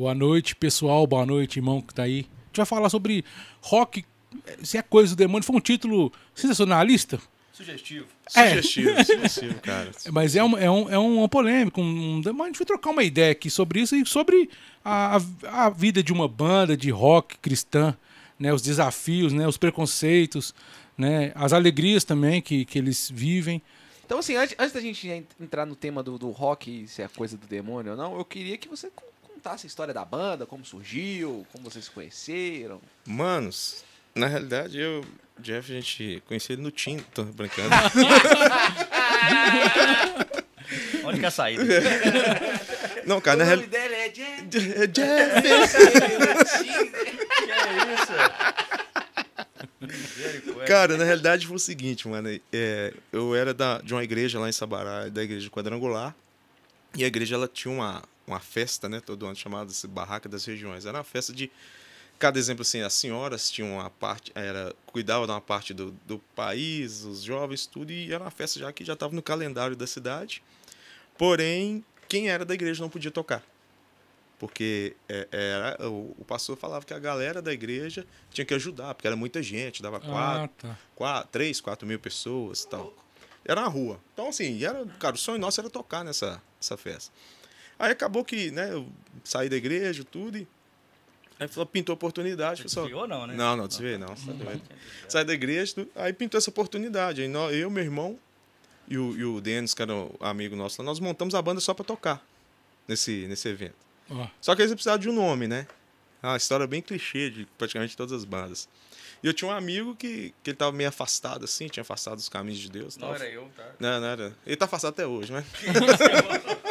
Boa noite, pessoal. Boa noite, irmão que tá aí. A gente vai falar sobre rock, se é coisa do demônio. Foi um título sensacionalista. Sugestivo. É. Sugestivo, sugestivo, cara. Mas é um, é um, é um polêmico. Um, a gente vai trocar uma ideia aqui sobre isso e sobre a, a, vida de uma banda de rock cristã, né? Os desafios, né? Os preconceitos, né? As alegrias também que, que eles vivem. Então, assim, antes, antes da gente en- entrar no tema do, do rock, se é coisa do demônio ou não, eu queria que você con- contasse a história da banda, como surgiu, como vocês se conheceram. Manos, na realidade, eu, Jeff, a gente conhecia ele no Tinder, tô brincando. Onde que é a saída? Não, cara, na o nome realidade. dele é Jeff. É Jeff! que é isso? Cara, na realidade foi o seguinte, mano. é, eu era da, de uma igreja lá em Sabará, da igreja quadrangular. E a igreja ela tinha uma, uma festa, né, todo ano chamada Barraca das Regiões. Era uma festa de cada exemplo assim, as senhoras tinham uma parte, era cuidavam de uma parte do, do país, os jovens, tudo, e era uma festa já que já estava no calendário da cidade. Porém, quem era da igreja não podia tocar. Porque é, era, o, o pastor falava que a galera da igreja tinha que ajudar, porque era muita gente, dava quatro, Ah, tá. quatro, três, quatro mil pessoas e tal. Era na rua. Então, assim, era, cara, o sonho nosso era tocar nessa, nessa festa. Aí acabou que, né, eu saí da igreja, tudo, e aí falou, pintou a oportunidade. Você Pessoal, desviou não, né? não, não, desviei não. você tá doido. Saí da igreja, tudo, aí pintou essa oportunidade. Aí nós, eu, meu irmão e o, e o Denis, que era o amigo nosso lá, nós montamos a banda só pra tocar nesse, nesse evento. Só que eles precisavam de um nome, né? É uma história bem clichê de praticamente todas as bandas. E eu tinha um amigo que, que ele tava meio afastado, assim, tinha afastado dos caminhos de Deus. Não tal. era eu, tá? Não, não era. Ele tá afastado até hoje, né?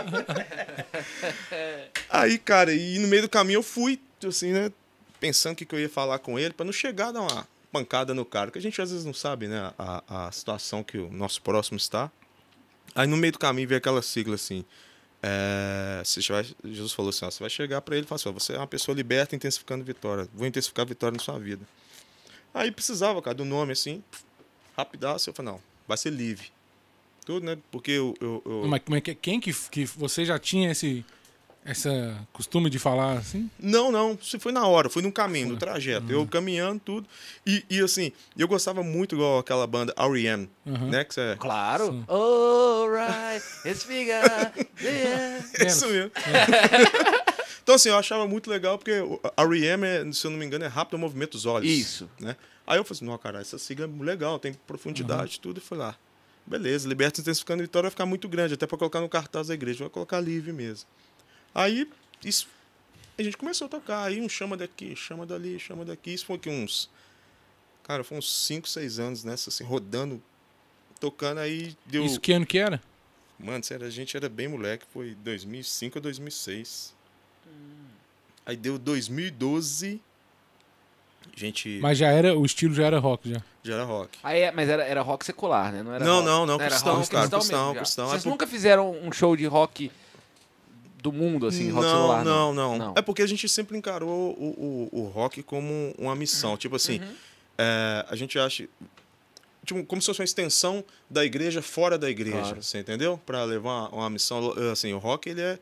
Aí, cara, e no meio do caminho eu fui, assim, né? Pensando o que, que eu ia falar com ele, pra não chegar a dar uma pancada no cara, que a gente às vezes não sabe, né? A, a situação que o nosso próximo está. Aí no meio do caminho veio aquela sigla assim. É, vai, Jesus falou assim: ó, você vai chegar pra ele e falar assim: ó, você é uma pessoa liberta intensificando vitória. Vou intensificar vitória na sua vida. Aí precisava, cara, do nome assim, rapidaço. Eu falei: não, vai ser livre. Tudo, né? Porque eu. eu, eu- Mas como é que, quem que, que você já tinha esse essa costume de falar assim? Não, não. Isso foi na hora, foi no caminho, no trajeto. Eu caminhando, tudo. E, e assim, eu gostava muito igual aquela banda R.E.M., Aham. né? Que é Claro. Sim. Alright, it's bigger. Yeah. Isso mesmo. então, assim, eu achava muito legal porque o- a R.E.M., é, se eu não me engano, é rápido ao movimento dos olhos. Isso. Né? Aí eu falei assim, não, cara, essa sigla é legal, tem profundidade tudo. E fui lá. Beleza, Liberta Intensificando Vitória vai ficar muito grande, até pra colocar no cartaz da igreja. Vai colocar livre mesmo. Aí, isso... A gente começou a tocar. Aí um chama daqui, chama dali, chama daqui. Isso foi aqui uns... Cara, foi uns 5, 6 anos nessa, assim, rodando, tocando. Aí deu... Isso que ano que era? Mano, sério, a gente era bem moleque, foi 2005 a 2006. Aí deu 2012, a gente Mas já era, o estilo já era rock já. já era rock. Aí, é- mas era, era rock secular, né? Não, era Não, rock. não, não, Era cristão, rock cara, cristão cristão, mesmo cristão. Vocês É por- nunca fizeram um show de rock do mundo, assim, rock celular? não, não, Não. É porque a gente sempre encarou o, o, o rock como uma missão. Tipo assim, Uhum. é, a gente acha. Tipo, como se fosse uma extensão da igreja fora da igreja. Claro. Você entendeu? Para levar uma, uma missão. Assim, o rock, ele é.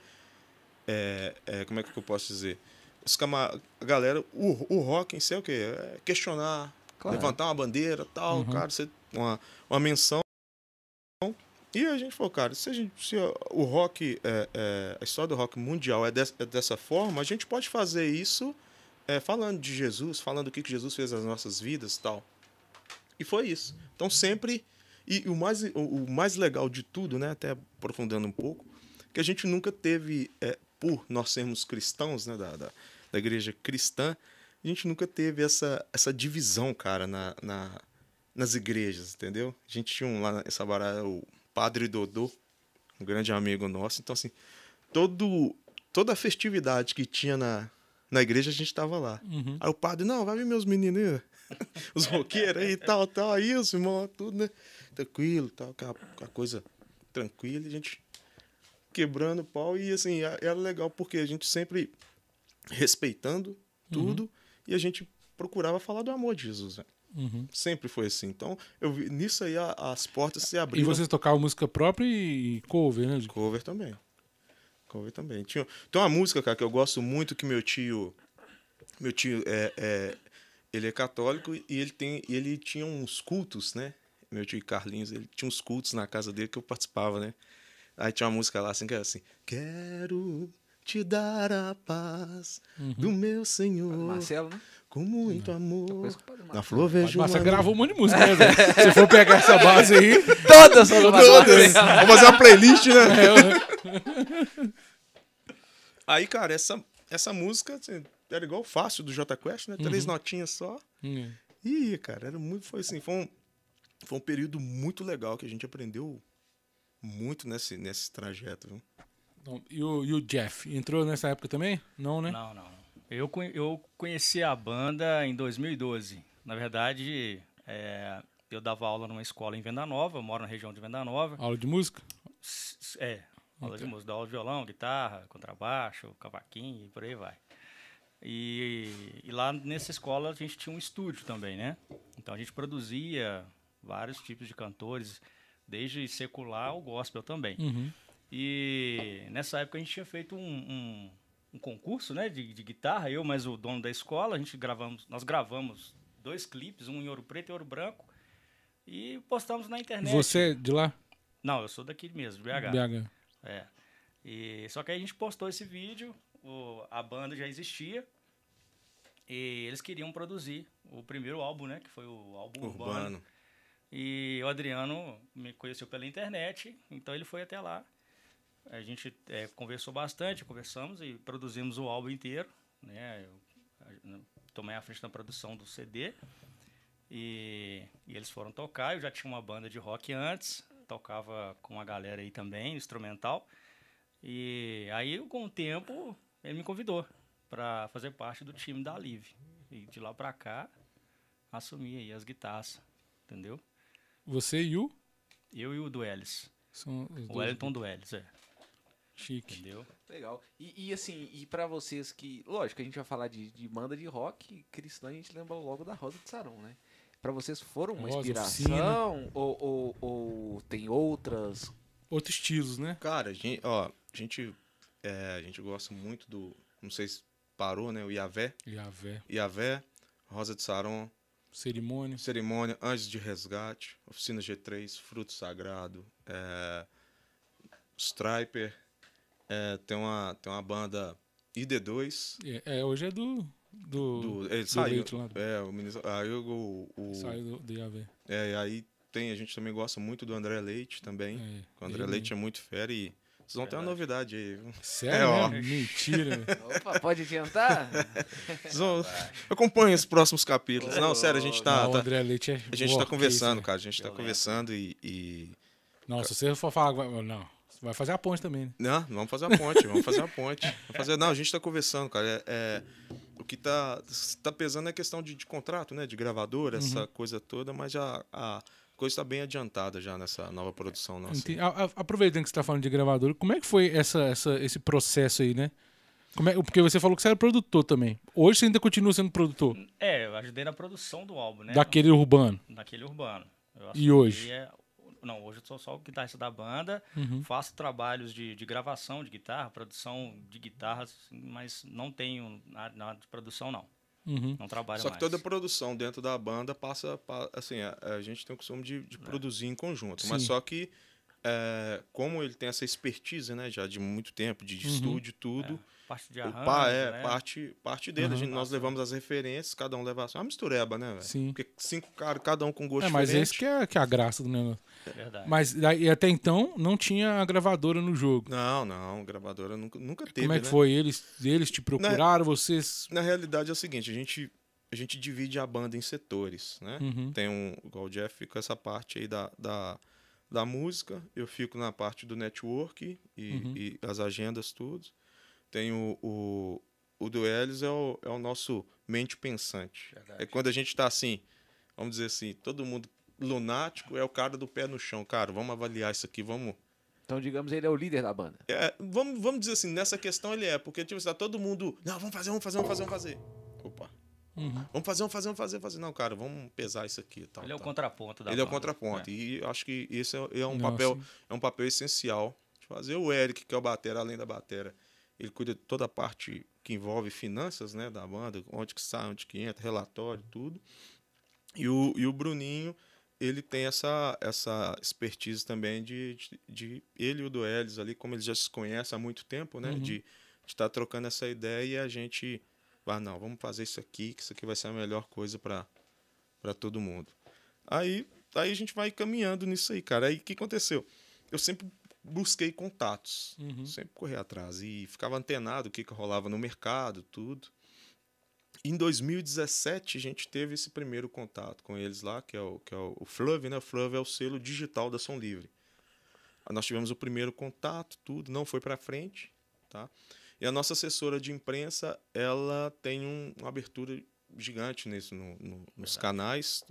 é, é, como é que eu posso dizer? Os cama- a galera, o, o rock em si é o quê? É questionar, Claro. levantar uma bandeira tal, Uhum. cara, você, uma, uma menção. E a gente falou, cara, se, a gente, se o rock, é, é, a história do rock mundial é, des- é dessa forma, a gente pode fazer isso é, falando de Jesus, falando do que, que Jesus fez nas nossas vidas tal. E foi isso. Então sempre. E o mais, o, o mais legal de tudo, né, até aprofundando um pouco, que a gente nunca teve, é, por nós sermos cristãos, né, da, da, da igreja cristã, a gente nunca teve essa, essa divisão, cara, na, na, nas igrejas, entendeu? A gente tinha um lá em Sabará, o Padre Dodô, um grande amigo nosso. Então, assim, todo, toda a festividade que tinha na, na igreja, a gente tava lá. Uhum. Aí o padre, não, vai ver meus meninos aí, os roqueiros aí e tal, tal. Aí os irmãos, tudo, né? Tranquilo, tal, aquela, aquela coisa tranquila. A gente quebrando o pau. E, assim, a- era legal porque a gente sempre respeitando tudo e a gente procurava falar do amor de Jesus, né? Uhum. Sempre foi assim. Então, eu vi, nisso aí a- as portas se E abriram. vocês tocavam música própria e cover, né? Cover também. Cover também. Tinha, tem uma música, cara, que eu gosto muito que meu tio. Meu tio é, é- ele é católico e ele tem. e ele tinha uns cultos, né? Meu tio Carlinhos, ele tinha uns cultos na casa dele que eu participava, né? Aí tinha uma música lá assim que era assim: Quero te dar a paz do meu Senhor. Marcelo, né? Com muito amor. O Padre Na flor vejo Mas você gravou um monte de música, né? Se for pegar essa base aí. Todas são Todas. Vamos fazer uma playlist, né? É, Aí, cara, essa, essa música assim, era igual fácil do J Quest, né? Três notinhas só. Hum. E, cara, era muito. Foi assim, foi um, foi um período muito legal que a gente aprendeu muito nesse, nesse trajeto. Viu? E o, e o Jeff, entrou nessa época também? Não, né? Não, não. Eu, eu conheci a banda em 2012. Na verdade, é, eu dava aula numa escola em Venda Nova, eu moro na região de Venda Nova. Aula de música? É, aula de música, aula de violão, guitarra, contrabaixo, cavaquinho e por aí vai. E, e lá nessa escola a gente tinha um estúdio também, né? Então a gente produzia vários tipos de cantores, desde secular ao gospel também. Uhum. E nessa época a gente tinha feito um, um, um concurso né, de, de guitarra, eu mais o dono da escola, a gente gravamos, nós gravamos dois clipes, um em ouro preto e ouro branco, e postamos na internet. Você é de lá? Não, eu sou daqui mesmo, de BH. BH. É. E, só que aí a gente postou esse vídeo, o- a banda já existia, e eles queriam produzir o primeiro álbum, né? Que foi o álbum Urbano. Urbano. E o Adriano me conheceu pela internet, então ele foi até lá. A gente eh, conversou bastante, conversamos e produzimos o álbum inteiro. Né? Eu, a- tomei a frente na produção do CD e, e eles foram tocar. Eu já tinha uma banda de rock antes, tocava com a galera aí também, instrumental. E aí, com o tempo, ele me convidou para fazer parte do time da Live. E de lá para cá, assumi aí as guitarras, entendeu? Você e o? Eu e o Duelis. São O. Wellington Duelis, é. Chique. Entendeu? Legal. E, e, assim, e pra vocês que. Lógico, a gente vai falar de, de banda de rock cristã, a gente lembra logo da Rosa de Saron, né? Pra vocês foram uma Rosa, inspiração? Ou, ou, ou tem outras? Outros estilos, né? Cara, a gente, ó, a gente, é, a gente gosta muito do. Não sei se parou, né? O Iavé. Javé. Iavé, Rosa de Saron, Cerimônia. Cerimônia, Anjos de Resgate, Oficina G3, Fruto Sagrado, é, Striper, é, tem, uma, tem uma banda ID2. É, é, hoje é do. Do. Do, ele do saiu. Leite lá. É, o ministro. Aí o, o, Saiu do, do Javé. é, aí tem, a gente também gosta muito do André Leite também. É, o André ele Leite é muito fera e vocês vão ter uma novidade aí. viu? Sério? É, ó. Mentira. Opa, pode adiantar? Vocês vão... Acompanhem os próximos capítulos. Não, sério, a gente tá. Não, o tá- André Leite é. a gente tá conversando, isso, cara. A gente tá conversando e- e Não, se você for falar. Não. Vai fazer a ponte também, né? Não, vamos fazer a ponte, vamos fazer a ponte. Vamos fazer... Não, a gente tá conversando, cara. É, é- o que tá, tá pesando é a questão de, de contrato, né? De gravadora, essa coisa toda, mas já a coisa está bem adiantada já nessa nova produção nossa. Entendi. A- a- Aproveitando que você está falando de gravador, como é que foi essa, essa, esse processo aí, né? Como é, porque você falou que você era produtor também. Hoje você ainda continua sendo produtor É, eu ajudei na produção do álbum, né? daquele urbano. Daquele urbano. Eu E hoje? É- não, hoje eu sou só o guitarrista da banda, Uhum. faço trabalhos de, de gravação de guitarra, produção de guitarras, mas não tenho nada, nada de produção, não. Uhum. Não trabalho Só que mais. toda produção dentro da banda passa, pa- assim, a, a gente tem o costume de, de produzir em conjunto, mas Sim. só que é, como ele tem essa expertise, né, já de muito tempo, de, de Uhum. estúdio, tudo, Parte de o arranjo, pá é né? parte, parte dele. A Uhum. gente, nós levamos as referências, cada um leva a sua. É uma mistureba, né, velho? Sim. Porque cinco caras, cada um com gosto É, mas diferente. esse que é, que é a graça do negócio. É Verdade. Mas daí, até então não tinha a gravadora no jogo. Não, não, gravadora nunca, nunca teve, Como é né? que foi? Eles, eles te procuraram, vocês. Na realidade é o seguinte, a gente, a gente divide a banda em setores, né? Uhum. Tem um, igual o Jeff fica essa parte aí da, da, da música, eu fico na parte do network e, Uhum. e as agendas, tudo. Tem o, o, o Duelis é o, é o nosso mente pensante. Verdade. É quando a gente tá assim, vamos dizer assim, todo mundo lunático, é o cara do pé no chão. Cara, vamos avaliar isso aqui, vamos... Então, digamos, ele é o líder da banda. É, vamos, vamos dizer assim, nessa questão ele é, porque tipo, tá todo mundo, não, vamos fazer, vamos fazer, vamos fazer, vamos fazer. Opa. Uhum. Vamos fazer, vamos fazer, vamos fazer, fazer. Não, cara, vamos pesar isso aqui. Tal, Ele é o tal. contraponto da Ele é o banda. contraponto. E acho que esse é, é um papel, é um papel essencial. fazer. O Eric, que é o batera, além da batera, ele cuida de toda a parte que envolve finanças, né, da banda, onde que sai, onde que entra, relatório, tudo. E o, e o Bruninho, ele tem essa, essa expertise também de, de, de ele e o Duelis ali, como eles já se conhecem há muito tempo, né, Uhum. de estar trocando essa ideia e a gente, ah, não, vamos fazer isso aqui, que isso aqui vai ser a melhor coisa para todo mundo. Aí, aí a gente vai caminhando nisso aí, cara. Aí o que aconteceu? Eu sempre busquei contatos, Uhum. sempre corri atrás e ficava antenado o que, que rolava no mercado, tudo. Em 2017 a gente teve esse primeiro contato com eles lá, que é o, que é o, o Fluv, né? O Fluv é o selo digital da Som Livre. Nós tivemos o primeiro contato, tudo, não foi para frente, tá? E a nossa assessora de imprensa, ela tem um- uma abertura gigante nisso, no- no- nos canais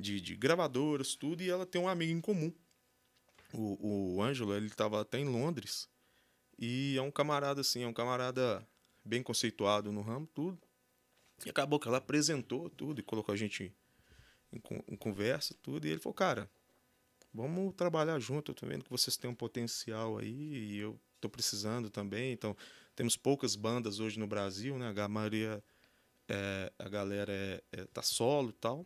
de, de gravadoras, tudo, e ela tem um amigo em comum. O, o Ângelo, ele estava até em Londres, e é um camarada assim, é um camarada bem conceituado no ramo, tudo. E acabou que ela apresentou tudo e colocou a gente em, em conversa, tudo, e ele falou, cara, vamos trabalhar junto, eu tô vendo que vocês têm um potencial aí, e eu tô precisando também, então temos poucas bandas hoje no Brasil, né? A maioria, é, a galera é, é- tá solo tal.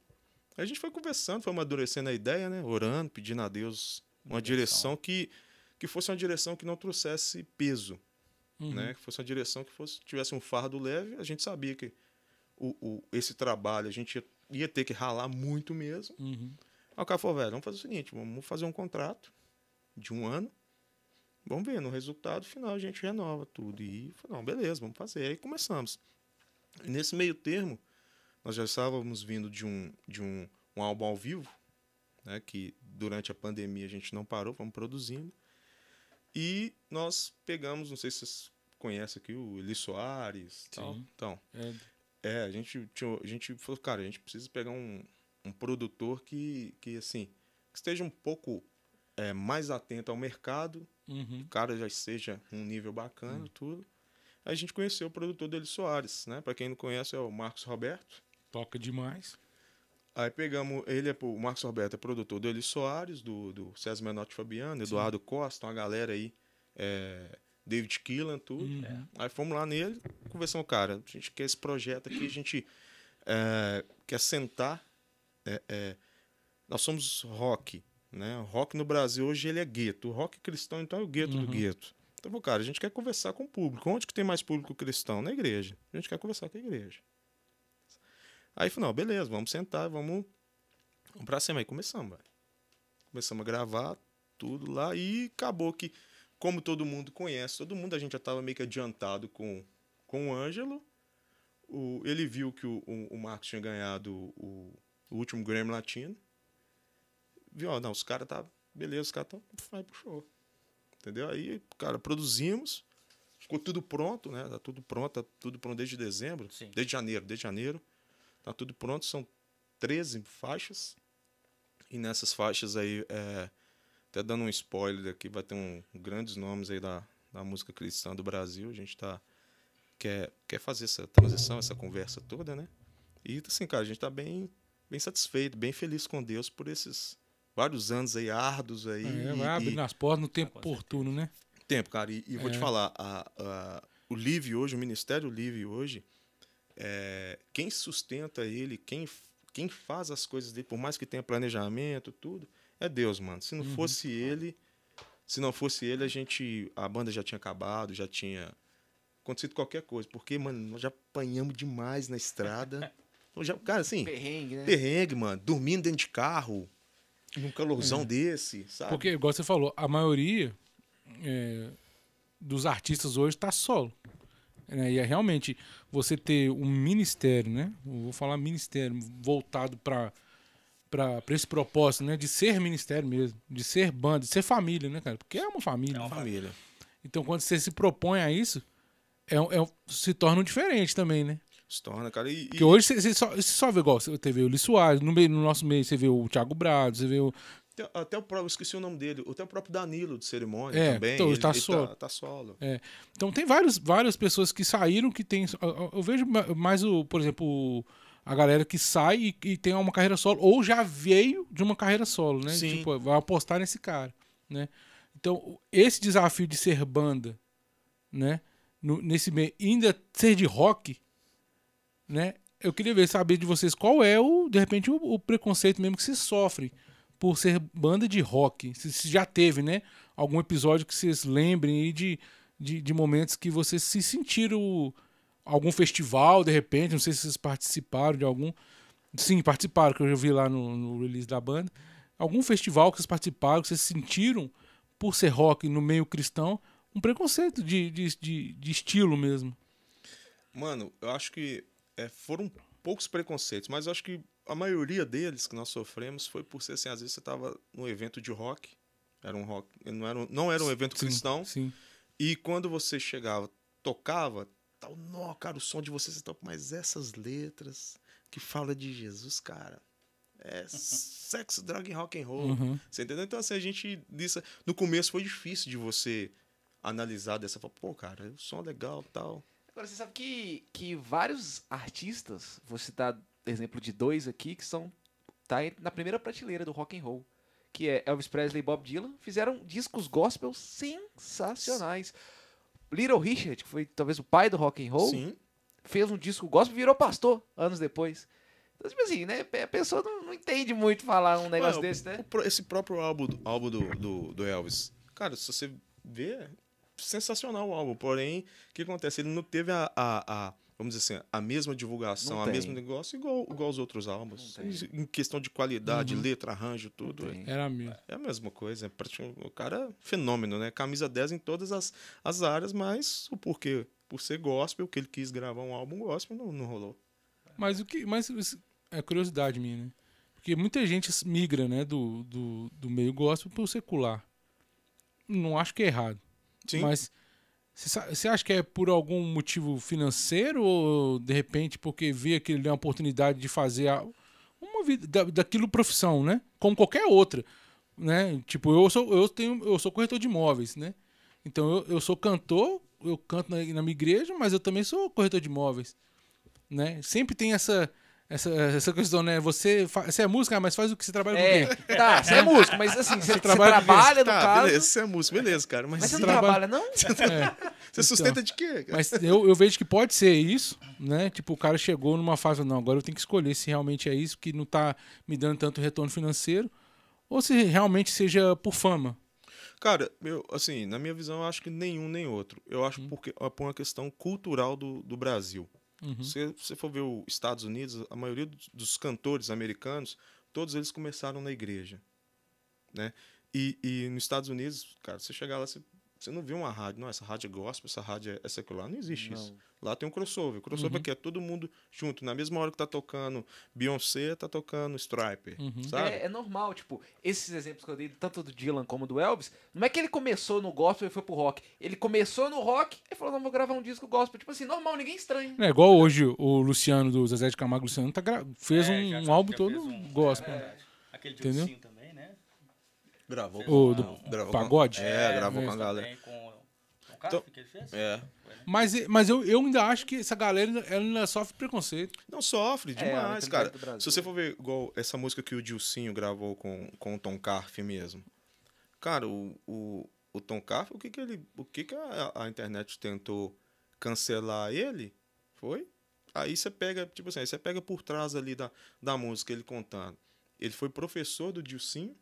A gente foi conversando, foi amadurecendo a ideia, né? Orando, pedindo a Deus uma direção, Direção. que, que fosse uma direção que não trouxesse peso, Uhum. né? Que fosse uma direção que fosse, tivesse um fardo leve. A gente sabia que o, o, esse trabalho a gente ia, ia ter que ralar muito mesmo. Uhum. Aí o cara falou, velho, vamos fazer o seguinte, vamos fazer um contrato de um ano. Vamos ver, no resultado final a gente renova tudo. E falou, não, beleza, vamos fazer. Aí começamos. E nesse meio termo, nós já estávamos vindo de um, de um, um álbum ao vivo, né, que durante a pandemia a gente não parou, fomos produzindo. E nós pegamos, não sei se vocês conhecem aqui, o Eli Soares. Tal. Então, É, é, a gente, tinha- a gente falou, cara, a gente precisa pegar um, um produtor que, que, assim, que esteja um pouco é, mais atento ao mercado, uhum. o cara já seja um nível bacana, tudo. Aí a gente conheceu o produtor dele Soares, né? Para quem não conhece, é o Marcos Roberto. Toca demais. Aí pegamos, ele é, o Marcos Roberto é produtor do Eli Soares, do, do César Menotti Fabiano, Eduardo Costa, uma galera aí, é, David Killan, tudo. Uhum. Aí fomos lá nele, conversamos, cara, a gente quer esse projeto aqui, a gente é, quer sentar. é, é, nós somos rock, né? O rock no Brasil hoje ele é gueto. O rock cristão, então, é o gueto Uhum. do gueto. Então, cara, a gente quer conversar com o público. Onde que tem mais público cristão? Na igreja. A gente quer conversar com a igreja. Aí falou, não, beleza, vamos sentar, vamos, vamos pra cima. Aí começamos, velho. Começamos a gravar tudo lá e acabou que, como todo mundo conhece, todo mundo a gente já tava meio que adiantado com, com o Ângelo. O, ele viu que o, o, o Marcos tinha ganhado o, o último Grammy Latino. Viu, ó, não, os caras tá. Beleza, os caras estão. Vai pro show. Entendeu? Aí, cara, produzimos. Ficou tudo pronto, né? Tá tudo pronto, tá tudo pronto desde dezembro. Sim. Desde janeiro, desde janeiro. Tá tudo pronto, são 13 faixas. E nessas faixas aí, é, até dando um spoiler aqui, vai ter um, grandes nomes aí da, da música cristã do Brasil. A gente tá, quer, quer fazer essa transição, essa conversa toda, né? E assim, cara, a gente tá bem, bem satisfeito, bem feliz com Deus por esses vários anos aí, árduos aí. É, e- vai abrindo as portas no tempo oportuno, né? tempo, cara. E, e vou te É. falar, a, a- o Live hoje, o Ministério Live hoje, é, quem sustenta ele, quem, quem faz as coisas dele, por mais que tenha planejamento, tudo, é Deus, mano. Se não Uhum. fosse ele, se não fosse ele, a gente, a banda já tinha acabado, já tinha acontecido qualquer coisa, porque, mano, nós já apanhamos demais na estrada. Já, cara, assim, Perrengue, né? perrengue, mano, dormindo dentro de carro, num calorzão desse, sabe? Porque, igual você falou, a maioria é, dos artistas hoje tá solo. Né? E é realmente você ter um ministério, né? Eu vou falar ministério voltado para para esse propósito, né? De ser ministério mesmo, de ser banda, de ser família, né, cara? Porque é uma família. É uma família. Então, quando você se propõe a isso, é, é- se torna um diferente também, né? Se torna, cara. E, Porque hoje você, você só, você só vê igual, você vê o Luiz Soares, no, meio, no nosso meio você vê o Thiago Brado, você vê o. Até, o próprio, esqueci o nome dele, até o próprio Danilo de cerimônia É, também. então, ele, tá ele solo. Tá, tá solo. Então tem vários, várias pessoas que saíram que tem. eu- vejo ma- mais o, por exemplo, a galera que sai e, e tem uma carreira solo, ou já veio de uma carreira solo, né? Sim. Tipo, vai apostar nesse cara, né? Então, esse desafio de ser banda, né? no- nesse meio, ainda ser de rock, né? Eu queria ver, saber de vocês qual é o, de repente, o, o preconceito mesmo que vocês sofrem por ser banda de rock. Se, se já teve, né? Algum episódio que vocês lembrem aí de, de, de momentos que vocês se sentiram algum festival, de repente, não sei se vocês participaram de algum. Sim, participaram, que eu já vi lá no, no release da banda. Algum festival que vocês participaram, que vocês sentiram, por ser rock no meio cristão, um preconceito de, de, de, de estilo mesmo. Mano, eu acho que é, foram poucos preconceitos, mas eu acho que a maioria deles que nós sofremos foi por ser assim, às vezes você tava num evento de rock, era um rock, não era um, não era um evento Sim, cristão, Sim. e quando você chegava, tocava, tal, não, cara, o som de vocês está mas essas letras que fala de Jesus, cara, é sexo, droga e rock and roll. Uhum. Você entendeu? Então, assim, a gente. Disso, no começo foi difícil de você analisar dessa forma. Pô, cara, o som é legal tal. Agora, você sabe que, que vários artistas, vou citar exemplo de dois aqui, que são tá na primeira prateleira do rock and roll, que é Elvis Presley e Bob Dylan, fizeram discos gospel sensacionais. Little Richard, que foi talvez o pai do rock and roll, Sim. fez um disco gospel e virou pastor anos depois. Então, tipo assim, né? A pessoa não, não entende muito falar um negócio Mano, desse, né? Esse próprio álbum, do- álbum do, do, do Elvis. Cara, se você vê, é sensacional o álbum. Porém, o que acontece? Ele não teve a. a- a- vamos dizer assim, a mesma divulgação, a mesmo negócio, igual, igual os outros álbuns. Em questão de qualidade, Uhum. letra, arranjo, tudo. Era mesmo. É a mesma coisa. é O cara é fenômeno, né? Camisa 10 em todas as, as áreas, mas o porquê? Por ser gospel, que ele quis gravar um álbum gospel, não, não rolou. Mas o que. Mas é curiosidade minha, né? Porque muita gente migra, né, do, do, do meio gospel pro secular. Não acho que é errado. Sim. Mas você acha que é por algum motivo financeiro ou de repente porque vê que ele é uma oportunidade de fazer uma vida da, daquilo profissão, né? Como qualquer outra, né? Tipo, eu sou eu tenho eu sou corretor de imóveis, né? Então eu, eu sou cantor, eu canto na, na minha igreja, mas eu também sou corretor de imóveis, né? Sempre tem essa essa, essa questão, né? Você, fa- você é música, mas faz o que você trabalha com É, quem? tá, você é músico, mas assim, você, você trabalha com trabalha, no tá, caso. beleza, você é músico, beleza, cara. Mas, Mas você você, não trabalha- trabalha, não? É. sustenta de quê? cara? Mas eu, eu vejo que pode ser isso, né? Tipo, o cara chegou numa fase, não, agora eu tenho que escolher se realmente é isso, que não tá me dando tanto retorno financeiro, ou se realmente seja por fama. Cara, eu, assim, na minha visão, eu acho que nenhum nem outro. Eu acho porque é por uma questão cultural do, do Brasil. Uhum. Se você for ver os Estados Unidos, a maioria dos, cantores americanos, todos eles começaram na igreja, né? E, e nos Estados Unidos, cara, você chegar lá, você, você não vê uma rádio, não, essa rádio é gospel, essa rádio é, é secular, não existe isso. Lá tem um crossover. O crossover Uhum. que é todo mundo junto. Na mesma hora que tá tocando Beyoncé, tá tocando Striper, Uhum. sabe? É, é normal, tipo, esses exemplos que eu dei, tanto do Dylan como do Elvis, não é que ele começou no gospel e foi pro rock. Ele começou no rock e falou, não, vou gravar um disco gospel. Tipo assim, normal, ninguém estranha. É igual hoje o Luciano do Zezé de Camargo Luciano tá gra- fez É, um, um álbum todo um- gospel. é, aquele de Entendeu? ursinho também? Gravou O do gravou pagode? Com, é, gravou É. com a galera. Também com, com o cara Então- que ele fez? É. Mas, mas eu, eu ainda acho que essa galera ela ainda sofre preconceito. Não sofre É, demais, mentalidade cara. Se você for ver igual essa música que o Dilcinho gravou com, com o Tom Carf mesmo. Cara, o, o, o Tom Carf, o que que ele. O que que a, a internet tentou cancelar ele? Foi? Aí você pega, tipo assim, aí você pega por trás ali da, da música ele contando. Ele foi professor do Dilcinho,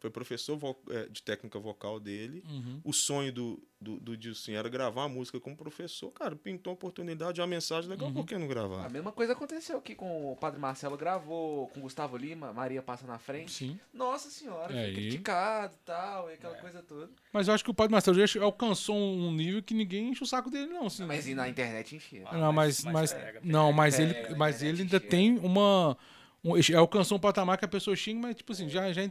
foi professor eh, de técnica vocal dele. Uhum. O sonho do, do, do Dilcinho era gravar a música como professor. Cara, pintou a oportunidade, uma mensagem legal, Uhum. por que não gravar? A mesma coisa aconteceu aqui com o Padre Marcelo gravou, com o Gustavo Lima, Maria passa na frente. Sim. Nossa senhora, É, foi criticado e tal, e aquela coisa toda. Mas eu acho que o Padre Marcelo já alcançou um nível que ninguém enche o saco dele, não. Assim, Mas e na internet enfia. Ah, Não, mas, mas- mas, pega, não, pega, mas pega, ele, na mas ele ainda chega. tem uma, um, ele alcançou um patamar que a pessoa xinga, mas tipo assim, já, já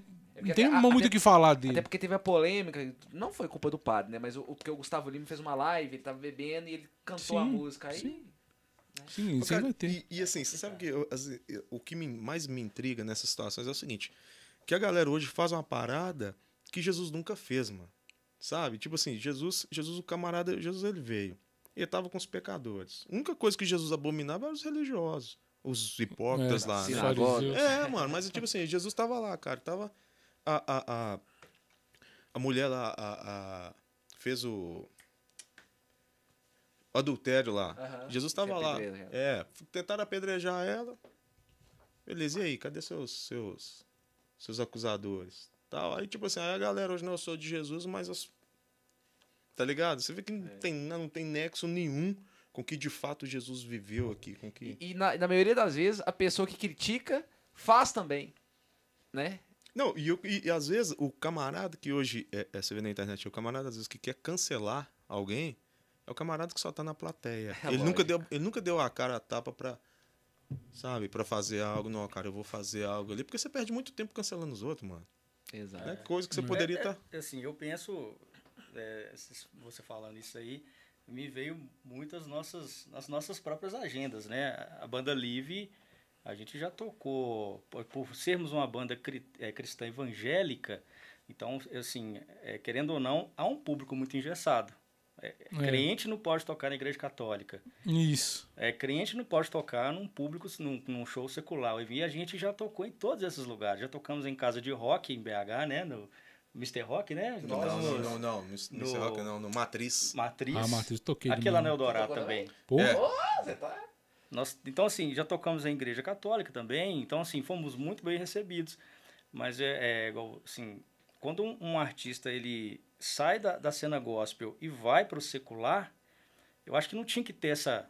não porque tem até- muito o que falar dele. Até porque teve a polêmica, não foi culpa do padre, né? Mas o, porque o Gustavo Lima fez uma live, ele tava bebendo e ele cantou a Sim, música. Aí, sim. Sim, Ô, isso cara, vai ter. E, e assim, você sabe que eu- o que me- mais me intriga nessas situações é o seguinte: que a galera hoje faz uma parada que Jesus nunca fez, mano. Sabe? Tipo assim, Jesus, Jesus, o camarada, Jesus ele veio. Ele tava com os pecadores. A única coisa que Jesus abominava eram os religiosos, os hipócritas É, lá. né? É, mano, mas tipo assim, Jesus tava lá, cara. Tava. A, a, a, mulher lá a, a- fez o, adultério lá. Aham, Jesus estava lá. ela. É, tentaram apedrejar ela. Beleza, e aí, cadê seus seus seus acusadores? Tal. Aí tipo assim, aí a galera hoje não eu sou de Jesus, mas as- tá ligado? Você vê que não É. tem não tem nexo nenhum com o que de fato Jesus viveu aqui, com que E, e na, na maioria das vezes, a pessoa que critica faz também. Né? Não, e, eu- e- e às vezes o camarada que hoje, é, é, você vê na internet, o camarada às vezes que quer cancelar alguém, é o camarada que só tá na plateia. É ele, lógico. nunca deu, ele nunca deu a cara a tapa pra, sabe, pra fazer algo. Não, cara, eu vou fazer algo ali. Porque você perde muito tempo cancelando os outros, mano. Exato. É coisa que você poderia tá estar... É, assim, eu penso, é, você falando isso aí, me veio muitas nossas, as nossas próprias agendas, né? A banda Live, a gente já tocou, por, por sermos uma banda cri- é, cristã evangélica, então, assim, é, querendo ou não, há um público muito engessado. É, Crente não pode tocar na igreja católica. Isso. É, crente não pode tocar num público, num, num show secular. E a gente já tocou em todos esses lugares. Já tocamos em casa de rock em BH, né? No Mr. Rock, né? Não, Nós- não, não, não. No, no, rock, não, no Matriz. Matriz. Ah, Matheus, toquei. Aqui lá no. Eldorado também. Pô, É. Ah, você tá. Nós, então, assim, já tocamos em igreja católica também. Então, assim, fomos muito bem recebidos. Mas é, é igual, assim, quando um, um artista ele sai da, da cena gospel e vai para o secular, eu acho que não tinha que ter essa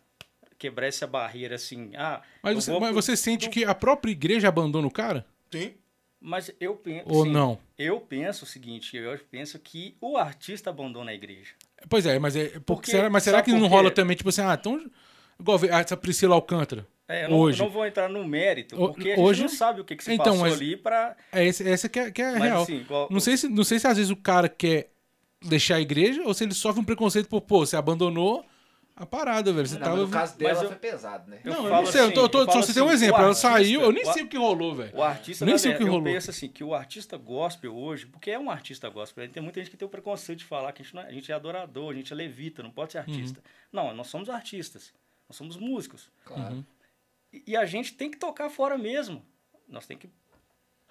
quebrar essa barreira assim. Ah, mas, eu você, vou mas você sente que a própria igreja abandona o cara? Sim. Mas eu penso. Ou sim, não? Eu penso o seguinte, eu penso que o artista abandona a igreja. Pois é, mas é. Porque, Porque- será, mas será que não rola também, tipo assim, ah, então. Igual essa Priscila Alcântara. É, eu não, Hoje. eu não vou entrar no mérito, porque a gente hoje- não sabe o que, que se Então, passou mas- ali para. É esse, essa que é, que é a Mas real. assim, igual- Não sei, se, não sei se às vezes o cara quer deixar a igreja ou se ele sofre um preconceito por, pô, você abandonou a parada, velho. Você Não, tava. no caso dela Mas eu- foi pesado, né? eu não, eu falo não sei, eu tô, eu tô- assim, eu falo só você tem um assim, exemplo. o Ela saiu, eu nem o sei o que rolou, velho. O artista, Nem sei o que rolou. eu penso assim, que o artista gospel hoje, porque é um artista gospel, tem muita gente que tem o preconceito de falar que a gente, não é, a gente é adorador, a gente é levita, não pode ser artista. Uhum. Não, nós somos artistas, nós somos músicos. Claro. E, e a gente tem que tocar fora mesmo. Nós tem que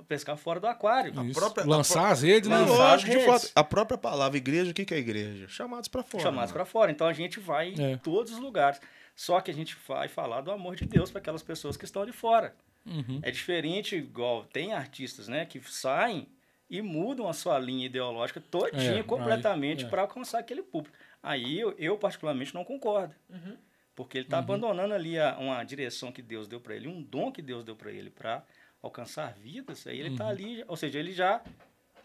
pescar fora do aquário. Própria- a Lançar pró- as redes, né? Lógico, de fato. A própria palavra igreja, o que que é igreja? Chamados pra fora. chamados mano. para fora. Então a gente vai É. em todos os lugares. Só que a gente vai falar do amor de Deus para aquelas pessoas que estão de fora. Uhum. É diferente, igual tem artistas, né, que saem e mudam a sua linha ideológica todinha, É, completamente, é. para alcançar aquele público. Aí eu, eu, particularmente, não concordo. Uhum. Porque ele está abandonando ali a- uma direção que Deus deu para ele, um dom que Deus deu para ele para alcançar vidas. Aí ele está ali, ou seja, ele já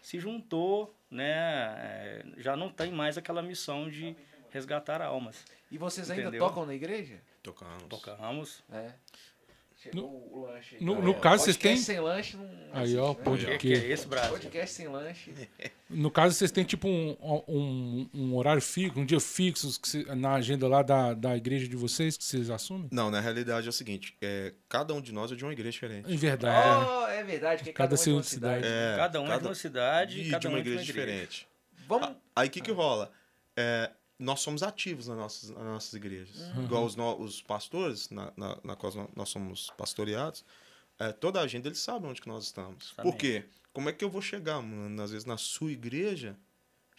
se juntou, né, é, já não tem mais aquela missão de resgatar almas. E vocês ainda Entendeu? tocam na igreja? Tocamos. Tocamos. É. Chegou o lanche aí. no- no caso, vocês Podcast têm- sem lanche não. Aí, ó, né? O de que, é esse, Brasil? Podcast sem lanche. No caso, vocês têm tipo um, um, um horário fixo, um dia fixo que cê- na agenda lá da, da igreja de vocês que vocês assumem? Não, na realidade é o seguinte: é, cada um de nós é de uma igreja diferente. É verdade. é. Oh, é verdade, que Cada cada, um é de uma cidade. cidade. É, cada um é de uma cidade e cada de um uma é de igreja uma igreja. diferente. Vamos. Aí o que, que rola? É, nós somos ativos nas nossas, nas nossas igrejas. Igual os, no- os pastores, na, na, na qual nós- somos pastoreados, é, toda a agenda eles sabem onde que nós estamos. Amém. Por quê? Como é que eu vou chegar, mano, às vezes, na sua igreja,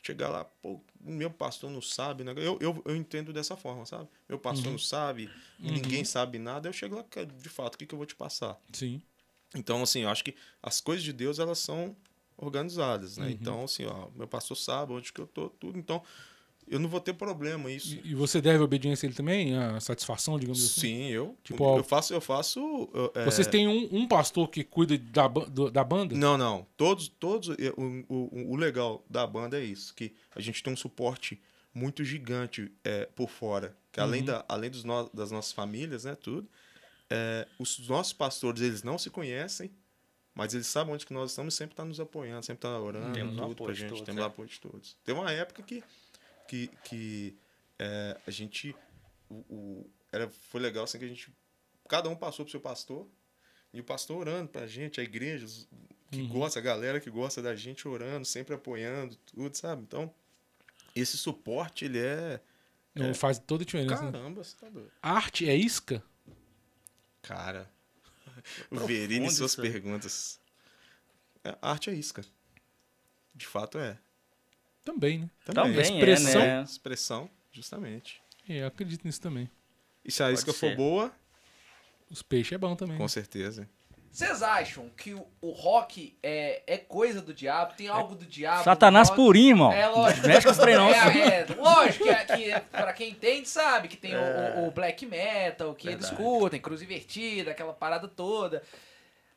chegar lá, pô, meu pastor não sabe, né? eu, eu, eu entendo dessa forma, sabe? Meu pastor não sabe, ninguém sabe nada, eu chego lá, "Cara, de fato, o que, que eu vou te passar? Sim. Então, assim, eu acho que as coisas de Deus, elas são organizadas, né? Então, assim, ó, meu pastor sabe onde que eu tô, tudo. Então, eu não vou ter problema isso. E, e você deve obediência a ele também? A satisfação, digamos assim? Sim, eu. Tipo, eu faço, eu faço. eu, é, Vocês têm um, um pastor que cuida da, da banda? Não, não. Todos, todos. O, o, o legal da banda é isso, que a gente tem um suporte muito gigante é, por fora. Que além, Uhum. da, além dos no, das nossas famílias, né, tudo, é, os nossos pastores, eles não se conhecem, mas eles sabem onde que nós estamos e sempre tá nos apoiando, sempre tá orando, Temos tudo apoio pra gente, todos, temos é. o apoio de todos. Tem uma época que, que, que é, a gente, o, o- era, foi legal assim que a gente, cada um passou pro seu pastor, e o pastor orando pra gente, a igreja, que Uhum. gosta, a galera que gosta da gente orando, sempre apoiando, tudo, sabe? Então, esse suporte, ele é. Não faz toda a diferença. né? Caramba, você tá doido. Arte é isca? Cara, o Verine e suas perguntas. É, arte é isca. De fato é. Também, né? Também, expressão- é, né? Expressão, justamente. É, eu acredito nisso também. E se a Pode isca for ser. boa, Os peixes é bom também. com certeza. Vocês acham que o, o rock é, é coisa do diabo? Tem algo do diabo? Satanás purinho, irmão. É lógico. Mexe com os trem, não. É, é, lógico que, é- que pra quem entende sabe que tem o- o, o black metal, que eles Verdade. curtem, cruz invertida, aquela parada toda.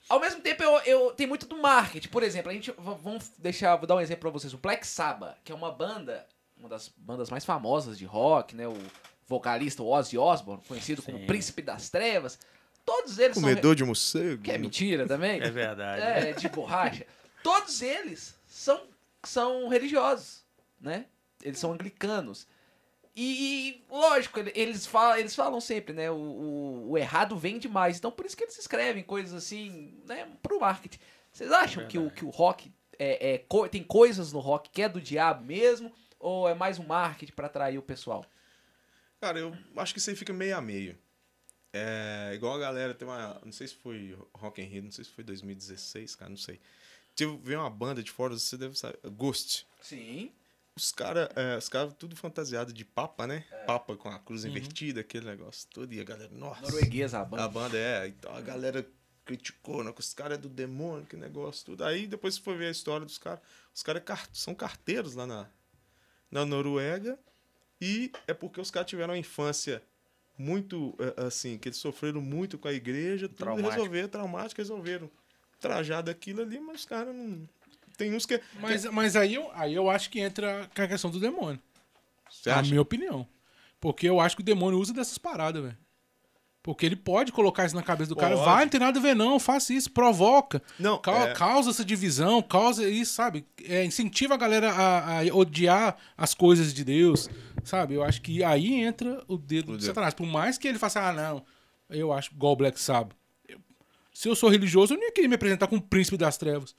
Ao mesmo tempo, eu, eu tem muito do marketing. Por exemplo, a gente vamos deixar, vou dar um exemplo pra vocês. O Black Sabbath, que é uma banda, uma das bandas mais famosas de rock, né? O vocalista Ozzy Osbourne, conhecido como Sim. Príncipe das Trevas. Todos eles Comedor de morcego. são que é mentira também. É verdade. É, de borracha. Todos eles são, são religiosos, né? Eles são anglicanos. E, e, lógico, ele- eles falam, eles falam sempre, né? O, o, o errado vem demais. Então, por isso que eles escrevem coisas assim, né? Pro marketing. Vocês acham que o, que o rock é, é co- tem coisas no rock que é do diabo mesmo? Ou é mais um marketing pra atrair o pessoal? Cara, eu acho que isso aí fica meio a meio. É igual a galera tem uma. Não sei se foi Rock in Rio, não sei se foi 2016, cara, não sei. Tive, veio uma banda de fora, você deve saber. Ghost. Sim. Os caras, os caras tudo fantasiado de papa, né? Papa com a cruz invertida, aquele negócio todo. E a galera, nossa. Norueguesa a A banda. banda é, então a galera criticou, né? Que os caras é do demônio, que negócio, tudo. Aí depois você foi ver a história dos caras. Os caras é são carteiros lá na, na Noruega. E é porque os caras tiveram uma infância muito, eh, assim, que eles sofreram muito com a igreja, tudo Traumático. resolveram, traumático, resolveram trajar daquilo ali, mas os caras não. Tem uns que. Mas, mas aí, eu, aí eu acho que entra a questão do demônio. Você na acha? minha opinião. Porque eu acho que o demônio usa dessas paradas, velho. Porque ele pode colocar isso na cabeça do cara. Pode. Vai, não tem nada a ver, não. Faça isso, provoca. Não, Ca- é- Causa essa divisão, causa isso, sabe? É, incentiva a galera a, a odiar as coisas de Deus, sabe? Eu acho que aí entra o dedo O do. Satanás. Por mais que ele faça, ah, não, eu acho igual o Black Sabbath. Eu- se eu sou religioso, eu nem queria me apresentar como príncipe das trevas.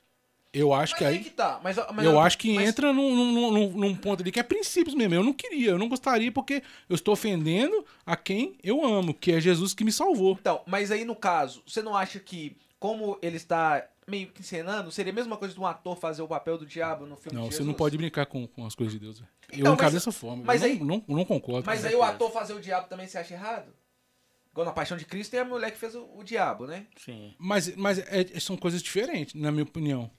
Eu acho Mas que aí aí. que tá. Mas, mas eu acho que mas- entra num, num, num- num ponto ali que é princípios mesmo. Eu não queria, eu não gostaria, porque eu estou ofendendo a quem eu amo, que é Jesus que me salvou. Então, mas aí no caso, você não acha que, como ele está meio que encenando, seria a mesma coisa de um ator fazer o papel do diabo no filme Não, de você Jesus? não pode brincar com, com as coisas de Deus. velho. Eu Então, encaro mas- dessa forma. mas eu aí- não, não, não concordo. Mas aí o ator fazer o diabo também você acha errado? Igual na Paixão de Cristo tem a mulher que fez o, o diabo, né? Sim. Mas, mas é- são coisas diferentes, na minha opinião.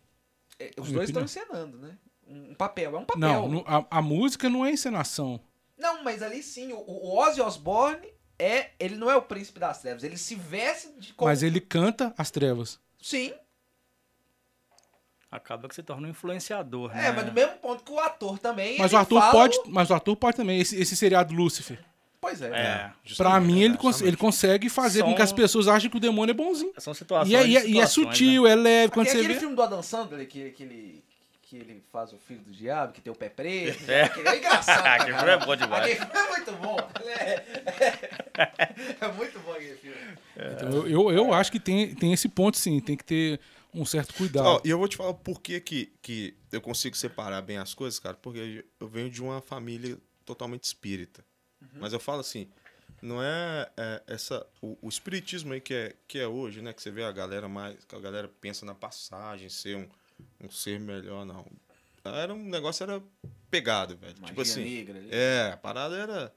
É, Os dois estão encenando, né? Um papel, é um papel. Não, no- a, a música não é encenação. Não, mas ali sim, o, o Ozzy Osbourne é, ele não é o príncipe das trevas, ele se veste de como... Mas ele canta as trevas. Sim, Acaba que se torna um influenciador, né? é, mas do mesmo ponto que o ator também. Mas ele o ator fala pode. Mas o ator pode também. Esse, esse seriado Lúcifer. Pois é. É. Pra mim, ele, é, cons- ele consegue fazer com que as São- pessoas achem que o demônio é bonzinho. São situações. E é, e é- e é situações, sutil, é leve. Quando Tem você aquele vê. filme do Adam Sandler que, que, ele, que ele faz o filho do diabo, que tem o pé preto. É. Aquele É engraçado. Aquele filme é bom demais. Aquele filme é muito bom. É, é muito bom aquele filme. Então, eu, eu, eu acho que tem, tem esse ponto, sim. Tem que ter um certo cuidado. E eu vou te falar por que, que, que eu consigo separar bem as coisas, cara. Porque eu venho de uma família totalmente espírita. Mas eu falo assim, não é, é, essa o, o espiritismo aí que é, que é hoje, né? Que você vê a galera mais. Que a galera pensa na passagem, ser um, um ser melhor, não. Era um negócio, era pegado, velho. Magia tipo assim. negra ali. É, a parada era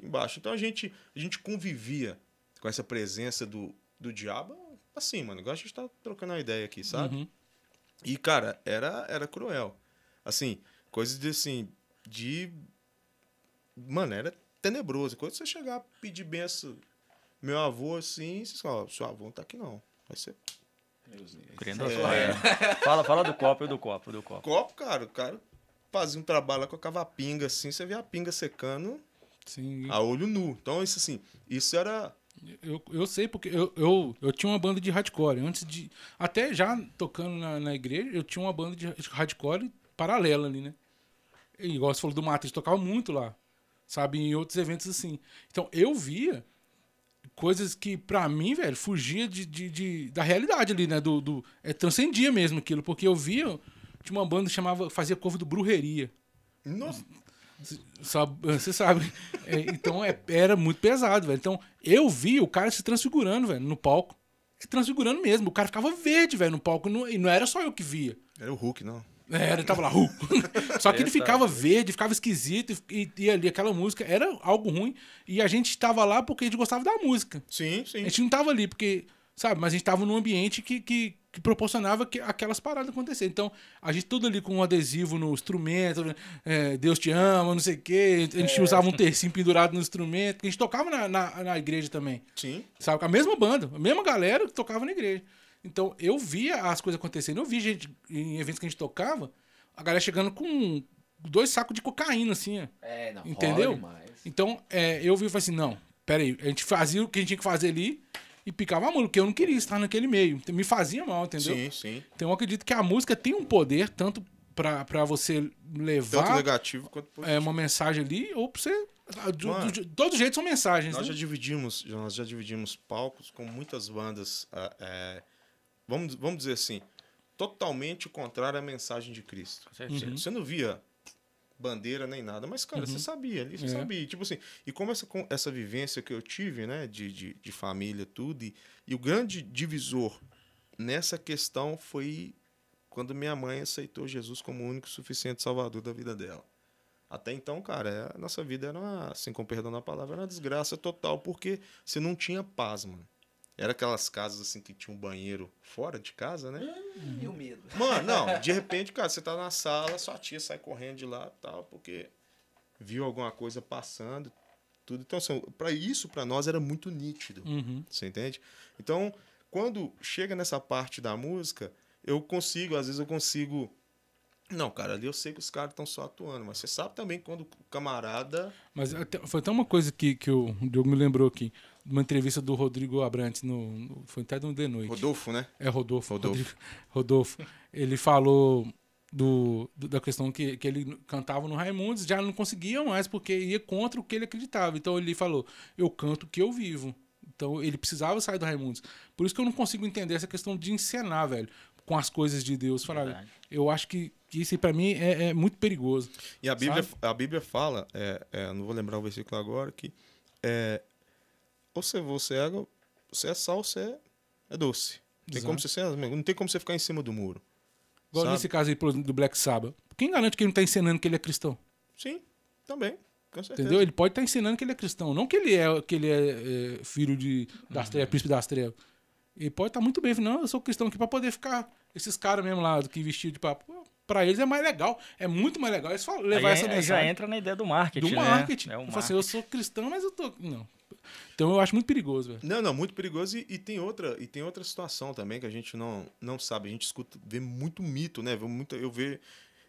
embaixo. Então a gente, a gente convivia com essa presença do, do diabo assim, mano. Igual a gente tá trocando uma ideia aqui, sabe? Uhum. E, cara, era, era cruel. Assim, coisas de assim, de. Mano, era tenebroso. Quando você chegar a pedir benção, meu avô, assim, você fala, seu avô não tá aqui não. Vai ser. Crendo É. é. Fala, fala do copo e do copo, do copo. Copo, cara, o cara fazia um trabalho lá com a cava pinga, assim, você via a pinga secando Sim. a olho nu. Então, isso assim, isso era. Eu, eu sei porque eu, eu, eu tinha uma banda de hardcore. Antes de. Até já tocando na, na igreja, eu tinha uma banda de hardcore paralela ali, né? E, igual você falou do Matrix, tocava muito lá. Sabe? Em outros eventos assim. Então eu via coisas que, pra mim, velho, fugia de, de, de- da realidade ali, né? Do, do, é, transcendia mesmo aquilo. Porque eu via. Tinha uma banda que chamava. Fazia cover do Brujeria. Nossa, você sabe. É, então é- era muito pesado, velho. Então eu vi o cara se transfigurando, velho, no palco. Se transfigurando mesmo. O cara ficava verde, velho, no palco. Não- E não era só eu que via. era o Hulk, não. É, ele tava lá, uh. Só que ele ficava verde, ficava esquisito, e, e ali aquela música era algo ruim. E a gente tava lá porque a gente gostava da música. Sim, sim. A gente não tava ali porque, sabe, mas a gente tava num ambiente que, que, que proporcionava que aquelas paradas acontecerem. Então, a gente tudo ali com um adesivo no instrumento, é, Deus te ama, não sei o quê. A gente usava um tercinho pendurado no instrumento, porque a gente tocava na, na, na igreja também. Sim. Sabe? Com a mesma banda, a mesma galera que tocava na igreja. Então, eu via as coisas acontecendo. Eu vi gente em eventos que a gente tocava, a galera chegando com dois sacos de cocaína, assim, ó. É, não. Entendeu? Então, é, eu vi e falei assim, não, peraí, a gente fazia o que a gente tinha que fazer ali e picava a mula, porque eu não queria estar naquele meio. Então, Me fazia mal, entendeu? Sim, sim. Então eu acredito que a música tem um poder, tanto pra, pra você Tanto levar negativo quanto positivo. é, uma mensagem ali, ou pra você. Do, Mano, do, de todo jeito são mensagens. Nós né? já dividimos, nós já dividimos palcos com muitas bandas, ah, é, vamos, vamos dizer assim, totalmente contrária à mensagem de Cristo. Uhum. Você não via bandeira nem nada, mas, cara, você sabia ali, você É. sabia. Tipo assim, e como essa, com essa vivência que eu tive, né, de, de, de família, tudo, e, e o grande divisor nessa questão foi quando minha mãe aceitou Jesus como o único suficiente salvador da vida dela. Até então, cara, é- a nossa vida era uma, assim, com perdão na palavra, era uma desgraça total, porque você não tinha paz, mano. Era aquelas casas assim que tinha um banheiro fora de casa, né? E o medo. Mano, não, de repente, cara, você tá na sala, sua tia sai correndo de lá e tal, porque viu alguma coisa passando, tudo. Então, assim, para isso, para nós, era muito nítido. Uhum. Você entende? Então, quando chega nessa parte da música, eu consigo, às vezes eu consigo. Não, cara, ali eu sei que os caras estão só atuando, mas você sabe também quando o camarada. Mas até- foi até uma coisa que, que o Diogo me lembrou aqui. Uma entrevista do Rodrigo Abrantes, no, no- foi até no The Noite. Rodolfo, né? É Rodolfo. Rodolfo. Rodrigo- Rodolfo. Ele falou do, do- da questão que, que ele cantava no Raimundos, já não conseguia mais porque ia contra o que ele acreditava. Então ele falou: Eu canto o que eu vivo. Então ele precisava sair do Raimundos. Por isso que eu não consigo entender essa questão de encenar, velho, com as coisas de Deus. Falar, eu acho que, isso pra mim é, é muito perigoso. E a Bíblia, Sabe? a Bíblia fala, é, é, não vou lembrar o versículo agora, que é, ou você, você, é, você é sal, você é, é doce. Tem Exato. como você ser, não tem como você ficar em cima do muro. Igual Sabe? nesse caso aí por exemplo, do Black Sabbath. Quem garante que ele não tá ensinando que ele é cristão? Sim, também. Entendeu? Ele pode estar ensinando que ele é cristão, não que ele é, que ele é, é, filho de, das trevas, príncipe das trevas. Ele pode estar muito bem, não, eu sou cristão aqui pra poder ficar esses caras mesmo lá que vestido de papo. Pô, Pra eles é mais legal, é muito mais legal eles falam, levar Aí essa aí já mensagem entra na ideia do marketing, do né? marketing. É Eu falo assim, eu marketing. sou cristão, mas eu tô. Não. Então eu acho muito perigoso, velho. Não, não, muito perigoso. E, e tem outra, e tem outra situação também que a gente não, não sabe. A gente escuta, vê muito mito, né? Vê muita, eu, ve,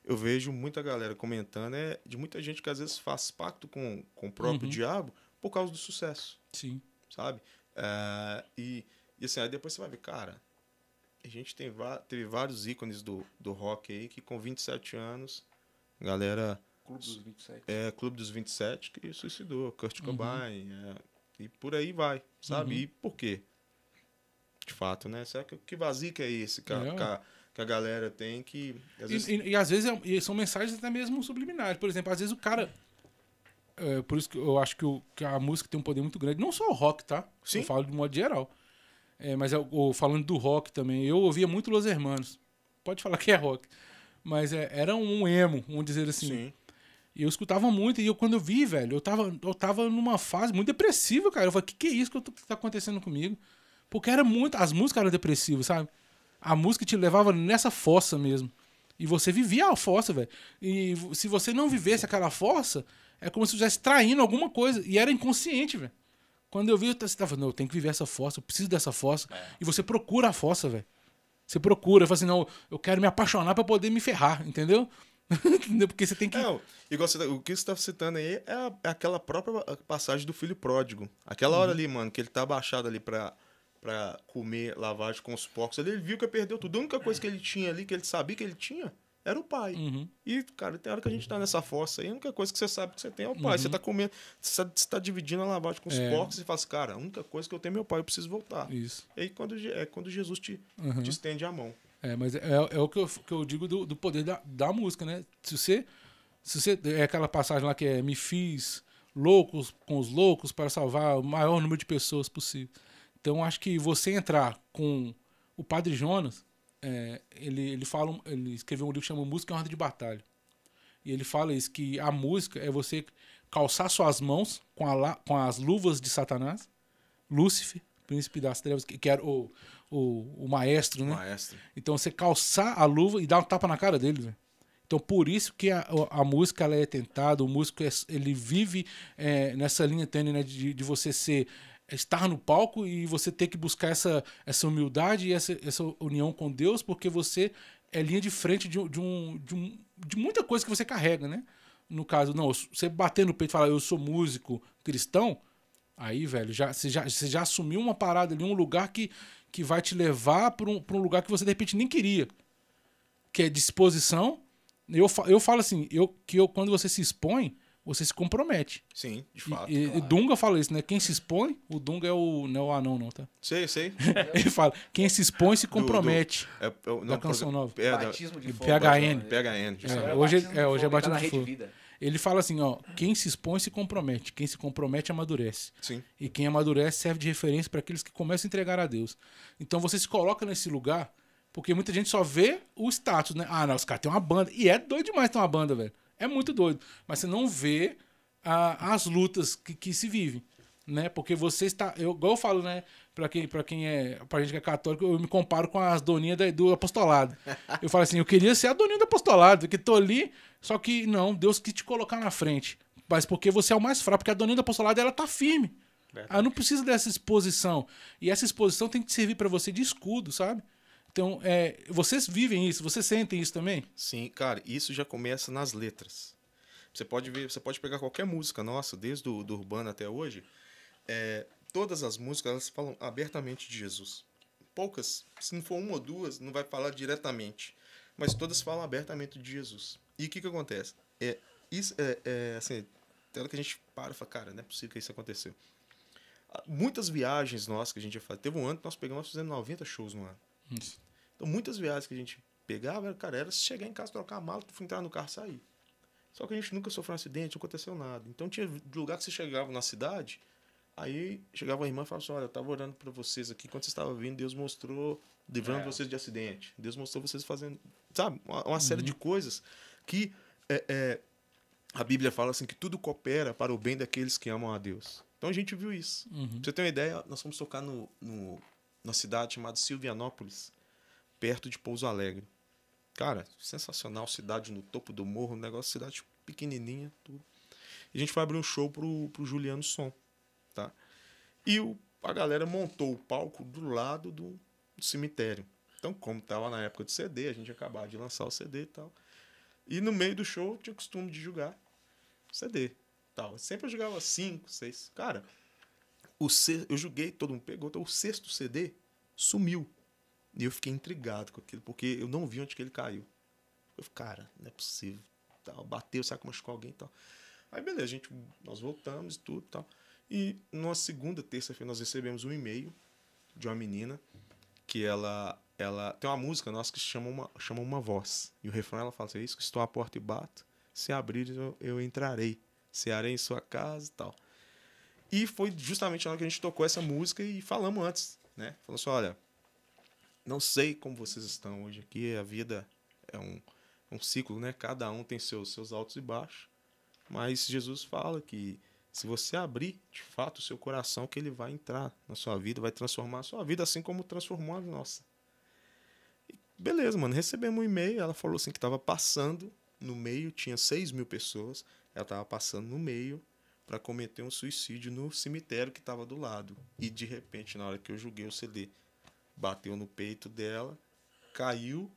eu vejo muita galera comentando é, de muita gente que às vezes faz pacto com, com o próprio Uhum. diabo por causa do sucesso, Sim. sabe? É, e, e assim, aí depois você vai ver, cara, a gente tem, va- teve vários ícones do, do rock aí que com 27 anos, galera Clube dos 27. é Clube dos 27 que suicidou, Kurt Cobain, é, e por aí vai, sabe? Uhum. E por quê? De fato, né? Será que, que vazio que é esse que a, É. que a- que a galera tem que... Às vezes, E, e- e às vezes é- e são mensagens até mesmo subliminares. Por exemplo, às vezes o cara. é, por isso que eu acho que, o- que a música tem um poder muito grande. Não só o rock, tá? Sim. Eu falo de modo geral. É, mas eu- o- falando do rock também, eu ouvia muito Los Hermanos. Pode falar que é rock. Mas é, era um emo, vamos dizer assim. sim. E eu escutava muito, e eu, quando eu vi, velho, eu tava, eu tava numa fase muito depressiva, cara. Eu falei, o que, que é isso que, eu tô- que tá acontecendo comigo? Porque era muito. As músicas eram depressivas, sabe? A música te levava nessa fossa mesmo. E você vivia a fossa, velho. E se você não vivesse aquela fossa, é como se você estivesse traindo alguma coisa. E era inconsciente, velho. Quando eu vi, eu tava, não, eu tenho que viver essa fossa, eu preciso dessa fossa. E você procura a fossa, velho. Você procura, fala assim, não, eu quero me apaixonar pra poder me ferrar, entendeu? Porque você tem que. É, igual você, tá- o que você está citando aí é, é aquela própria passagem do filho pródigo. Aquela hora ali, mano, que ele tá abaixado ali pra, pra comer lavagem com os porcos. Ali, ele viu que perdeu tudo. A única coisa que ele tinha ali, que ele sabia que ele tinha, era o pai. Uhum. E, cara, tem hora que a gente tá nessa fossa aí, a única coisa que você sabe que você tem é o pai. Você tá comendo, você tá, você tá dividindo a lavagem com os É. porcos e fala assim, cara, a única coisa que eu tenho é meu pai, eu preciso voltar. Isso. E aí quando, é quando Jesus te, Uhum. te estende a mão. É, mas é, é o que eu, que eu digo do, do poder da, da música, né? Se você, se você. É aquela passagem lá que é me fiz loucos com os loucos para salvar o maior número de pessoas possível. Então acho que você entrar com o Padre Jonas, é, ele, ele fala, ele escreveu um livro que chama Música é uma de Batalha. E ele fala isso, que a música é você calçar suas mãos com, a com as luvas de Satanás, Lúcifer, príncipe das trevas, que, que era o, o, o maestro, né? Maestro. Então você calçar a luva e dar um tapa na cara dele, velho. Então por isso que a, a música ela é tentada, o músico é- ele vive é, nessa linha tênue né, de, de você ser estar no palco e você ter que buscar essa, essa humildade e essa, essa união com Deus, porque você é linha de frente de, de, um, de, um, de muita coisa que você carrega, né? No caso, não, você bater no peito e falar, eu sou músico cristão, Aí, velho, já, você, já, você já assumiu uma parada ali, um lugar que, que vai te levar para um, pra um lugar que você de repente nem queria. Que é disposição. Eu, eu falo assim, eu, que eu, quando você se expõe, você se compromete. Sim, de fato. E, e Dunga fala isso, né? Quem se expõe, o Dunga é o. Não é o anão, não, tá? Sei, sei. Ele fala, quem se expõe se compromete. É, é, o- Da canção nova. É, Batismo de fogo. PHN. PHN. justamente. É, hoje- é, hoje é tá batismo na de Rede fogo. Ele fala assim, ó, quem se expõe se compromete. Quem se compromete amadurece. Sim. E quem amadurece serve de referência para aqueles que começam a entregar a Deus. Então você se coloca nesse lugar, porque muita gente só vê o status, né? Ah, não, os caras têm uma banda. E é doido demais ter uma banda, velho. É muito doido. Mas você não vê a- as lutas que, que se vivem. Né? Porque você está. Eu, igual eu falo, né? Pra quem, pra quem é. Pra gente que é católico, eu me comparo com as doninhas da- do apostolado. Eu falo assim, eu queria ser a doninha do apostolado, que tô ali, só que não, Deus quis te colocar na frente. Mas porque você é o mais fraco, porque a doninha do apostolado ela tá firme. Verdade. Ela não precisa dessa exposição. E essa exposição tem que servir pra você de escudo, sabe? Então, é, vocês vivem isso, vocês sentem isso também? Sim, cara, isso já começa nas letras. Você pode ver, você pode pegar qualquer música nossa, desde o do urbano até hoje, é, todas as músicas elas falam abertamente de Jesus. Poucas, se não for uma ou duas, não vai falar diretamente, mas todas falam abertamente de Jesus. E o que que acontece? É isso é, é assim, tem hora que a gente para e fala, cara, não é possível que isso aconteceu. Ah, Muitas viagens nossas que a gente ia fazer, teve um ano que nós pegamos, nós fizemos 90 shows no ano. Então, muitas viagens que a gente pegava, cara, era chegar em casa, trocar a mala, entrar no carro e sair. Só que a gente nunca sofreu um acidente, não aconteceu nada. Então, tinha lugar que você chegava na cidade, aí chegava a irmã e falava assim: Olha, eu estava orando para vocês aqui, quando vocês estavam vindo, Deus mostrou, livrando É. vocês de acidente. Deus mostrou vocês fazendo, sabe, uma, uma série de coisas que é, é, a Bíblia fala assim: que tudo coopera para o bem daqueles que amam a Deus. Então, a gente viu isso. Uhum. Pra você ter uma ideia, nós fomos tocar no, no, numa cidade chamada Silvianópolis, perto de Pouso Alegre. Cara, sensacional, cidade no topo do morro, um negócio, cidade pequenininha, tudo. E a gente foi abrir um show pro, pro Juliano Som, tá? E o, a galera montou o palco do lado do, do cemitério. Então, como tava na época de CD, a gente acabava de lançar o CD e tal. E no meio do show, tinha o costume de jogar CD. Tal. Sempre eu jogava cinco, seis. Cara, o se- eu joguei, todo mundo pegou, então o sexto CD sumiu. E eu fiquei intrigado com aquilo, porque eu não vi onde que ele caiu. Eu falei, cara, não é possível. Tal, bateu, sabe machucou alguém e tal. Aí beleza, gente, nós voltamos e tudo tal. E numa segunda, terça-feira, nós recebemos um e-mail de uma menina que ela, ela tem uma música nossa que chama uma, chama uma voz. E o refrão ela fala assim, é isso que estou à porta e bato, se abrir eu, eu entrarei, cearei em sua casa e tal. E foi justamente na hora que a gente tocou essa música e falamos antes, né? Falou assim, olha, não sei como vocês estão hoje aqui, a vida é um, um ciclo, né? Cada um tem seus, seus altos e baixos. Mas Jesus fala que se você abrir de fato o seu coração, que ele vai entrar na sua vida, vai transformar a sua vida, assim como transformou a nossa. E beleza, mano. Recebemos um e-mail, ela falou assim que estava passando no meio, tinha 6 mil pessoas, ela estava passando no meio para cometer um suicídio no cemitério que estava do lado. E de repente, na hora que eu joguei o CD, bateu no peito dela, caiu,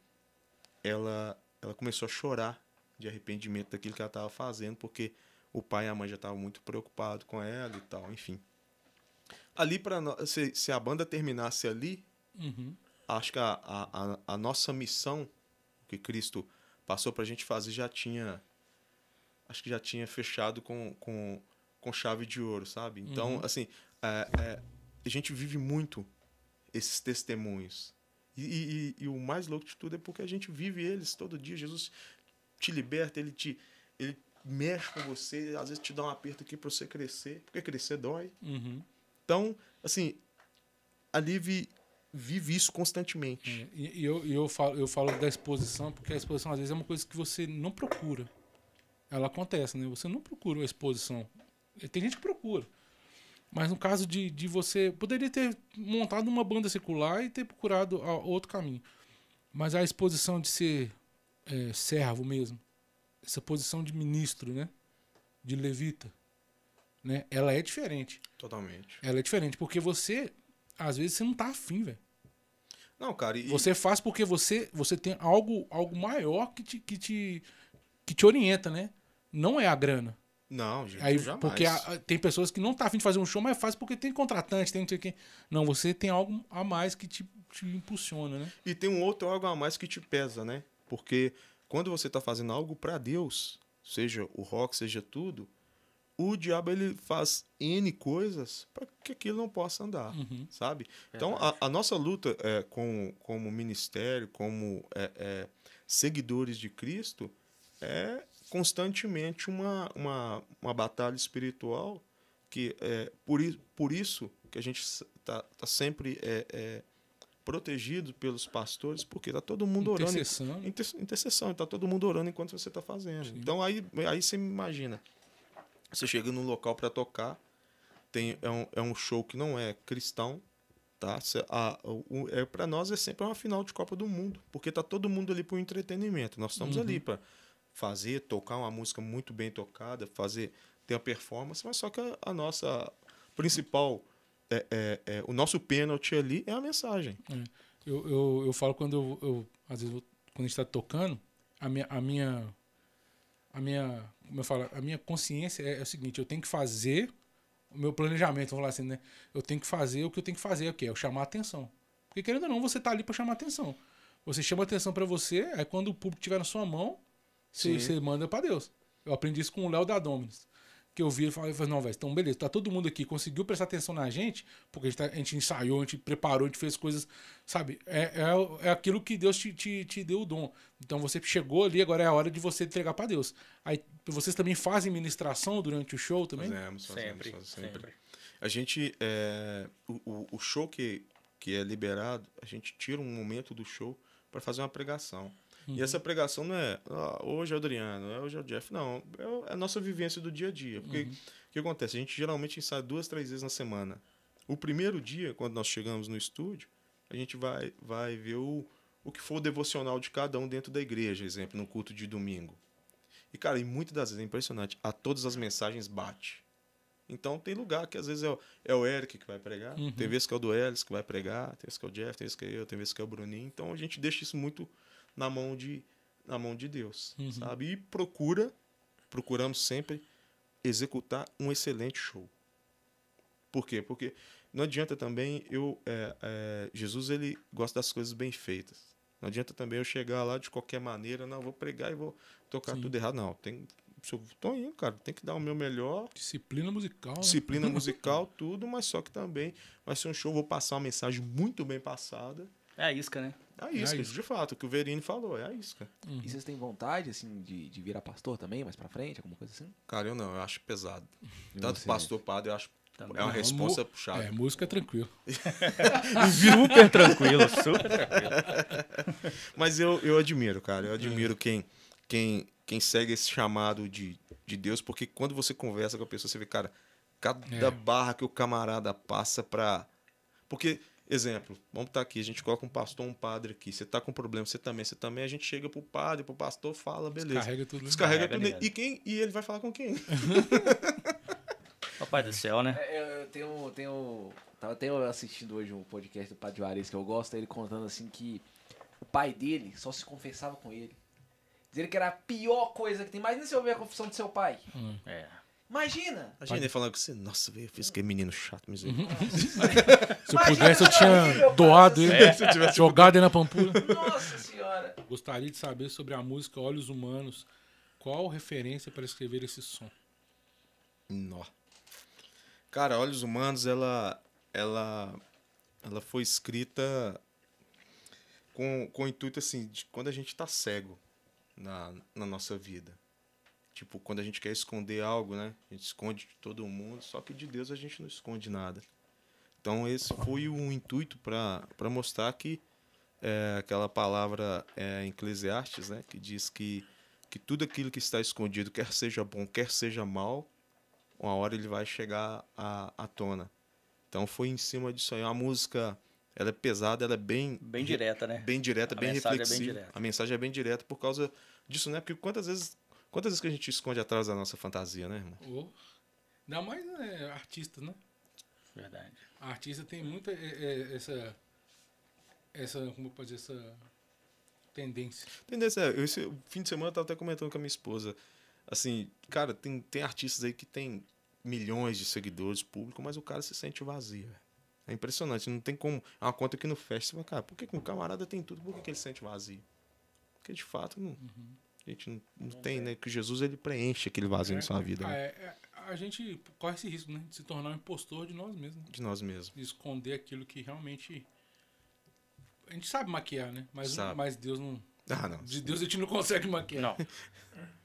ela, ela começou a chorar de arrependimento daquilo que ela estava fazendo, porque o pai e a mãe já estavam muito preocupados com ela e tal, enfim. Ali, para se, se a banda terminasse ali, Uhum. acho que a, a, a, nossa missão que Cristo passou para a gente fazer já tinha. Acho que já tinha fechado com, com, com chave de ouro, sabe? Então, Uhum. assim, é, é, a gente vive muito esses testemunhos. E, e- e- e o mais louco de tudo é porque a gente vive eles todo dia. Jesus te liberta, ele te ele mexe com você, às vezes te dá um aperto aqui para você crescer, porque crescer dói. Uhum. Então, assim, ali vi, vive isso constantemente. É, e, eu, eu, falo, eu falo da exposição, porque a exposição às vezes é uma coisa que você não procura. Ela acontece, né? Você não procura uma exposição. Tem gente que procura. Mas no caso de, de você. Poderia ter montado uma banda secular e ter procurado a- outro caminho. Mas a exposição de ser é, servo mesmo, essa posição de ministro, né? De levita, né? Ela é diferente. Totalmente. Ela é diferente, porque você, às vezes, você não tá afim, velho. Não, cara, e, Você faz porque você, você tem algo, algo maior que te, que, te, que te orienta, né? Não é a grana. Não, gente, Aí, jamais. porque a- tem pessoas que não tá afim de fazer um show, mas faz porque tem contratante, tem não sei quê. Não, você tem algo a mais que te, te impulsiona, né? E tem um outro algo a mais que te pesa, né? Porque quando você tá fazendo algo pra Deus, seja o rock, seja tudo, o diabo ele faz N coisas para que aquilo não possa andar, Uhum. sabe? Então a, a nossa luta é, com, como ministério, como é, é, seguidores de Cristo, é constantemente uma, uma, uma batalha espiritual que é por, por isso que a gente está tá sempre é, é, protegido pelos pastores, porque tá todo mundo orando. Intercessão. né? Inter- intercessão, tá todo mundo orando enquanto você tá fazendo. Então aí, aí você imagina. Você chega num local para tocar, tem, é, um, é um show que não é cristão, tá? A- o- é, para nós é sempre uma final de Copa do Mundo, porque tá todo mundo ali pro entretenimento. Nós estamos ali para fazer, tocar uma música muito bem tocada, fazer ter a performance, mas só que a, a nossa principal, é, é, é, o nosso pênalti ali é a mensagem. Eu, eu, eu falo quando eu, eu- às vezes, quando a gente tá tocando, a minha, a minha, a minha, como eu falo, a minha consciência é, é o seguinte, eu tenho que fazer o meu planejamento, vamos falar assim, né? Eu tenho que fazer o que eu tenho que fazer, o que é? Eu chamar a atenção. Porque querendo ou não, você tá ali para chamar a atenção. Você chama a atenção para você, aí quando o público estiver na sua mão, você, você manda para Deus. Eu aprendi isso com o Léo da Dominus. Que eu vi e falei, não, velho, então beleza, tá todo mundo aqui, conseguiu prestar atenção na gente, porque a gente, tá- a gente ensaiou, a gente preparou, a gente fez coisas, sabe? É, é, é aquilo que Deus te, te, te deu o dom. Então você chegou ali, agora é a hora de você entregar para Deus. Aí vocês também fazem ministração durante o show também? Fazemos, fazemos, Sempre, fazemos sempre. A gente, é, o, o- o show que, que é liberado, a gente tira um momento do show para fazer uma pregação. E essa pregação não é "Ah, hoje é o Adriano, é hoje é o Jeff, não. É é a nossa vivência do dia a dia. Porque o que acontece? A gente geralmente ensaia duas, três vezes na semana. O primeiro dia, quando nós chegamos no estúdio, a gente vai, vai ver o, o que for o devocional de cada um dentro da igreja, exemplo, no culto de domingo. E, cara, e muitas das vezes é impressionante. A todas as mensagens bate. Então tem lugar que às vezes é o, é o Eric que vai pregar, tem vezes que é o do Ellis que vai pregar, tem vezes que é o Jeff, tem vezes que é eu, tem vezes que é o Bruninho. Então a gente deixa isso muito na mão de, na mão de Deus, sabe? E procura, procuramos sempre executar um excelente show. Por quê? Porque não adianta também eu. é, é, Jesus ele gosta das coisas bem feitas. Não adianta também eu chegar lá de qualquer maneira, não, vou pregar e vou tocar Sim. tudo errado. Não, tem. Se eu tô indo, cara, tem que dar o meu melhor, Disciplina musical. né? disciplina musical, tudo, mas só que também vai ser um show, vou passar uma mensagem muito bem passada. É a isca, né? É a isca, isca. de fato, o que o Verini falou, é a isca. E vocês têm vontade, assim, de, de virar pastor também, mais pra frente, alguma coisa assim? Cara, eu não, eu acho pesado. Tanto você? pastor padre, eu acho Também é uma resposta puxada. É, música é tranquilo. Super tranquilo, super tranquilo. Mas eu, eu admiro, cara. Eu admiro quem, quem, quem segue esse chamado de, de Deus, porque quando você conversa com a pessoa, você vê, cara, cada É. barra que o camarada passa pra. Porque, exemplo, vamos estar aqui, a gente coloca um pastor, um padre aqui. Você tá com problema, você também, você também, a gente chega pro padre, pro pastor, fala, beleza. Descarrega tudo. né? Descarrega tudo. ligado. E, quem, e ele vai falar com quem? Papai do céu, né? É, eu, tenho, tenho. Tava até assistindo hoje um podcast do Padre Juarez que eu gosto, ele contando assim que o pai dele só se confessava com ele. Dizendo que era a pior coisa que tem. Imagina se eu ouvir a confissão do seu pai. É. Imagina! Imagina ele falando com você, nossa, velho, eu fiz que menino chato, misericórdia. Se eu pudesse, eu tinha doado ele, Se eu tivesse jogado ele na pampulha. Nossa senhora! Gostaria de saber sobre a música Olhos Humanos. Qual referência para escrever esse som? Nó. Cara, Olhos Humanos, ela, ela, ela foi escrita com, com o intuito, assim, de quando a gente tá cego na, na nossa vida. Tipo, quando a gente quer esconder algo, né? A gente esconde de todo mundo, só que de Deus a gente não esconde nada. Então esse foi o intuito para mostrar que é, aquela palavra é, em Eclesiastes, né, que diz que, que tudo aquilo que está escondido, quer seja bom, quer seja mal, uma hora ele vai chegar à, à tona. Então foi em cima disso aí. A música, ela é pesada, ela é bem... Bem direta, né? Bem direta, A bem mensagem é bem reflexiva. direta. a mensagem é bem direta por causa disso, né? Porque quantas vezes, quantas vezes que a gente esconde atrás da nossa fantasia, né, irmão? Oh. Ainda mais né, artista, né? Verdade. A artista tem muita é, é, essa. Essa. Como eu posso dizer? Essa tendência. Tendência é, eu, esse fim de semana eu tava até comentando com a minha esposa. Assim, cara, tem, tem artistas aí que tem milhões de seguidores públicos, mas o cara se sente vazio. É impressionante, não tem como. É uma conta que não fecha. Você fala, cara, por que, que um camarada tem tudo, por que, que ele se sente vazio? Porque de fato não, a gente não, não tem, né? Que Jesus ele preenche aquele vazio na sua vida, né? é, é, a gente corre esse risco, né? De se tornar um impostor de nós mesmos. De nós mesmos. De esconder aquilo que realmente. A gente sabe maquiar, né? Mas, Sabe. mas Deus não. Ah, não. De Deus a gente não consegue maquiar. Não.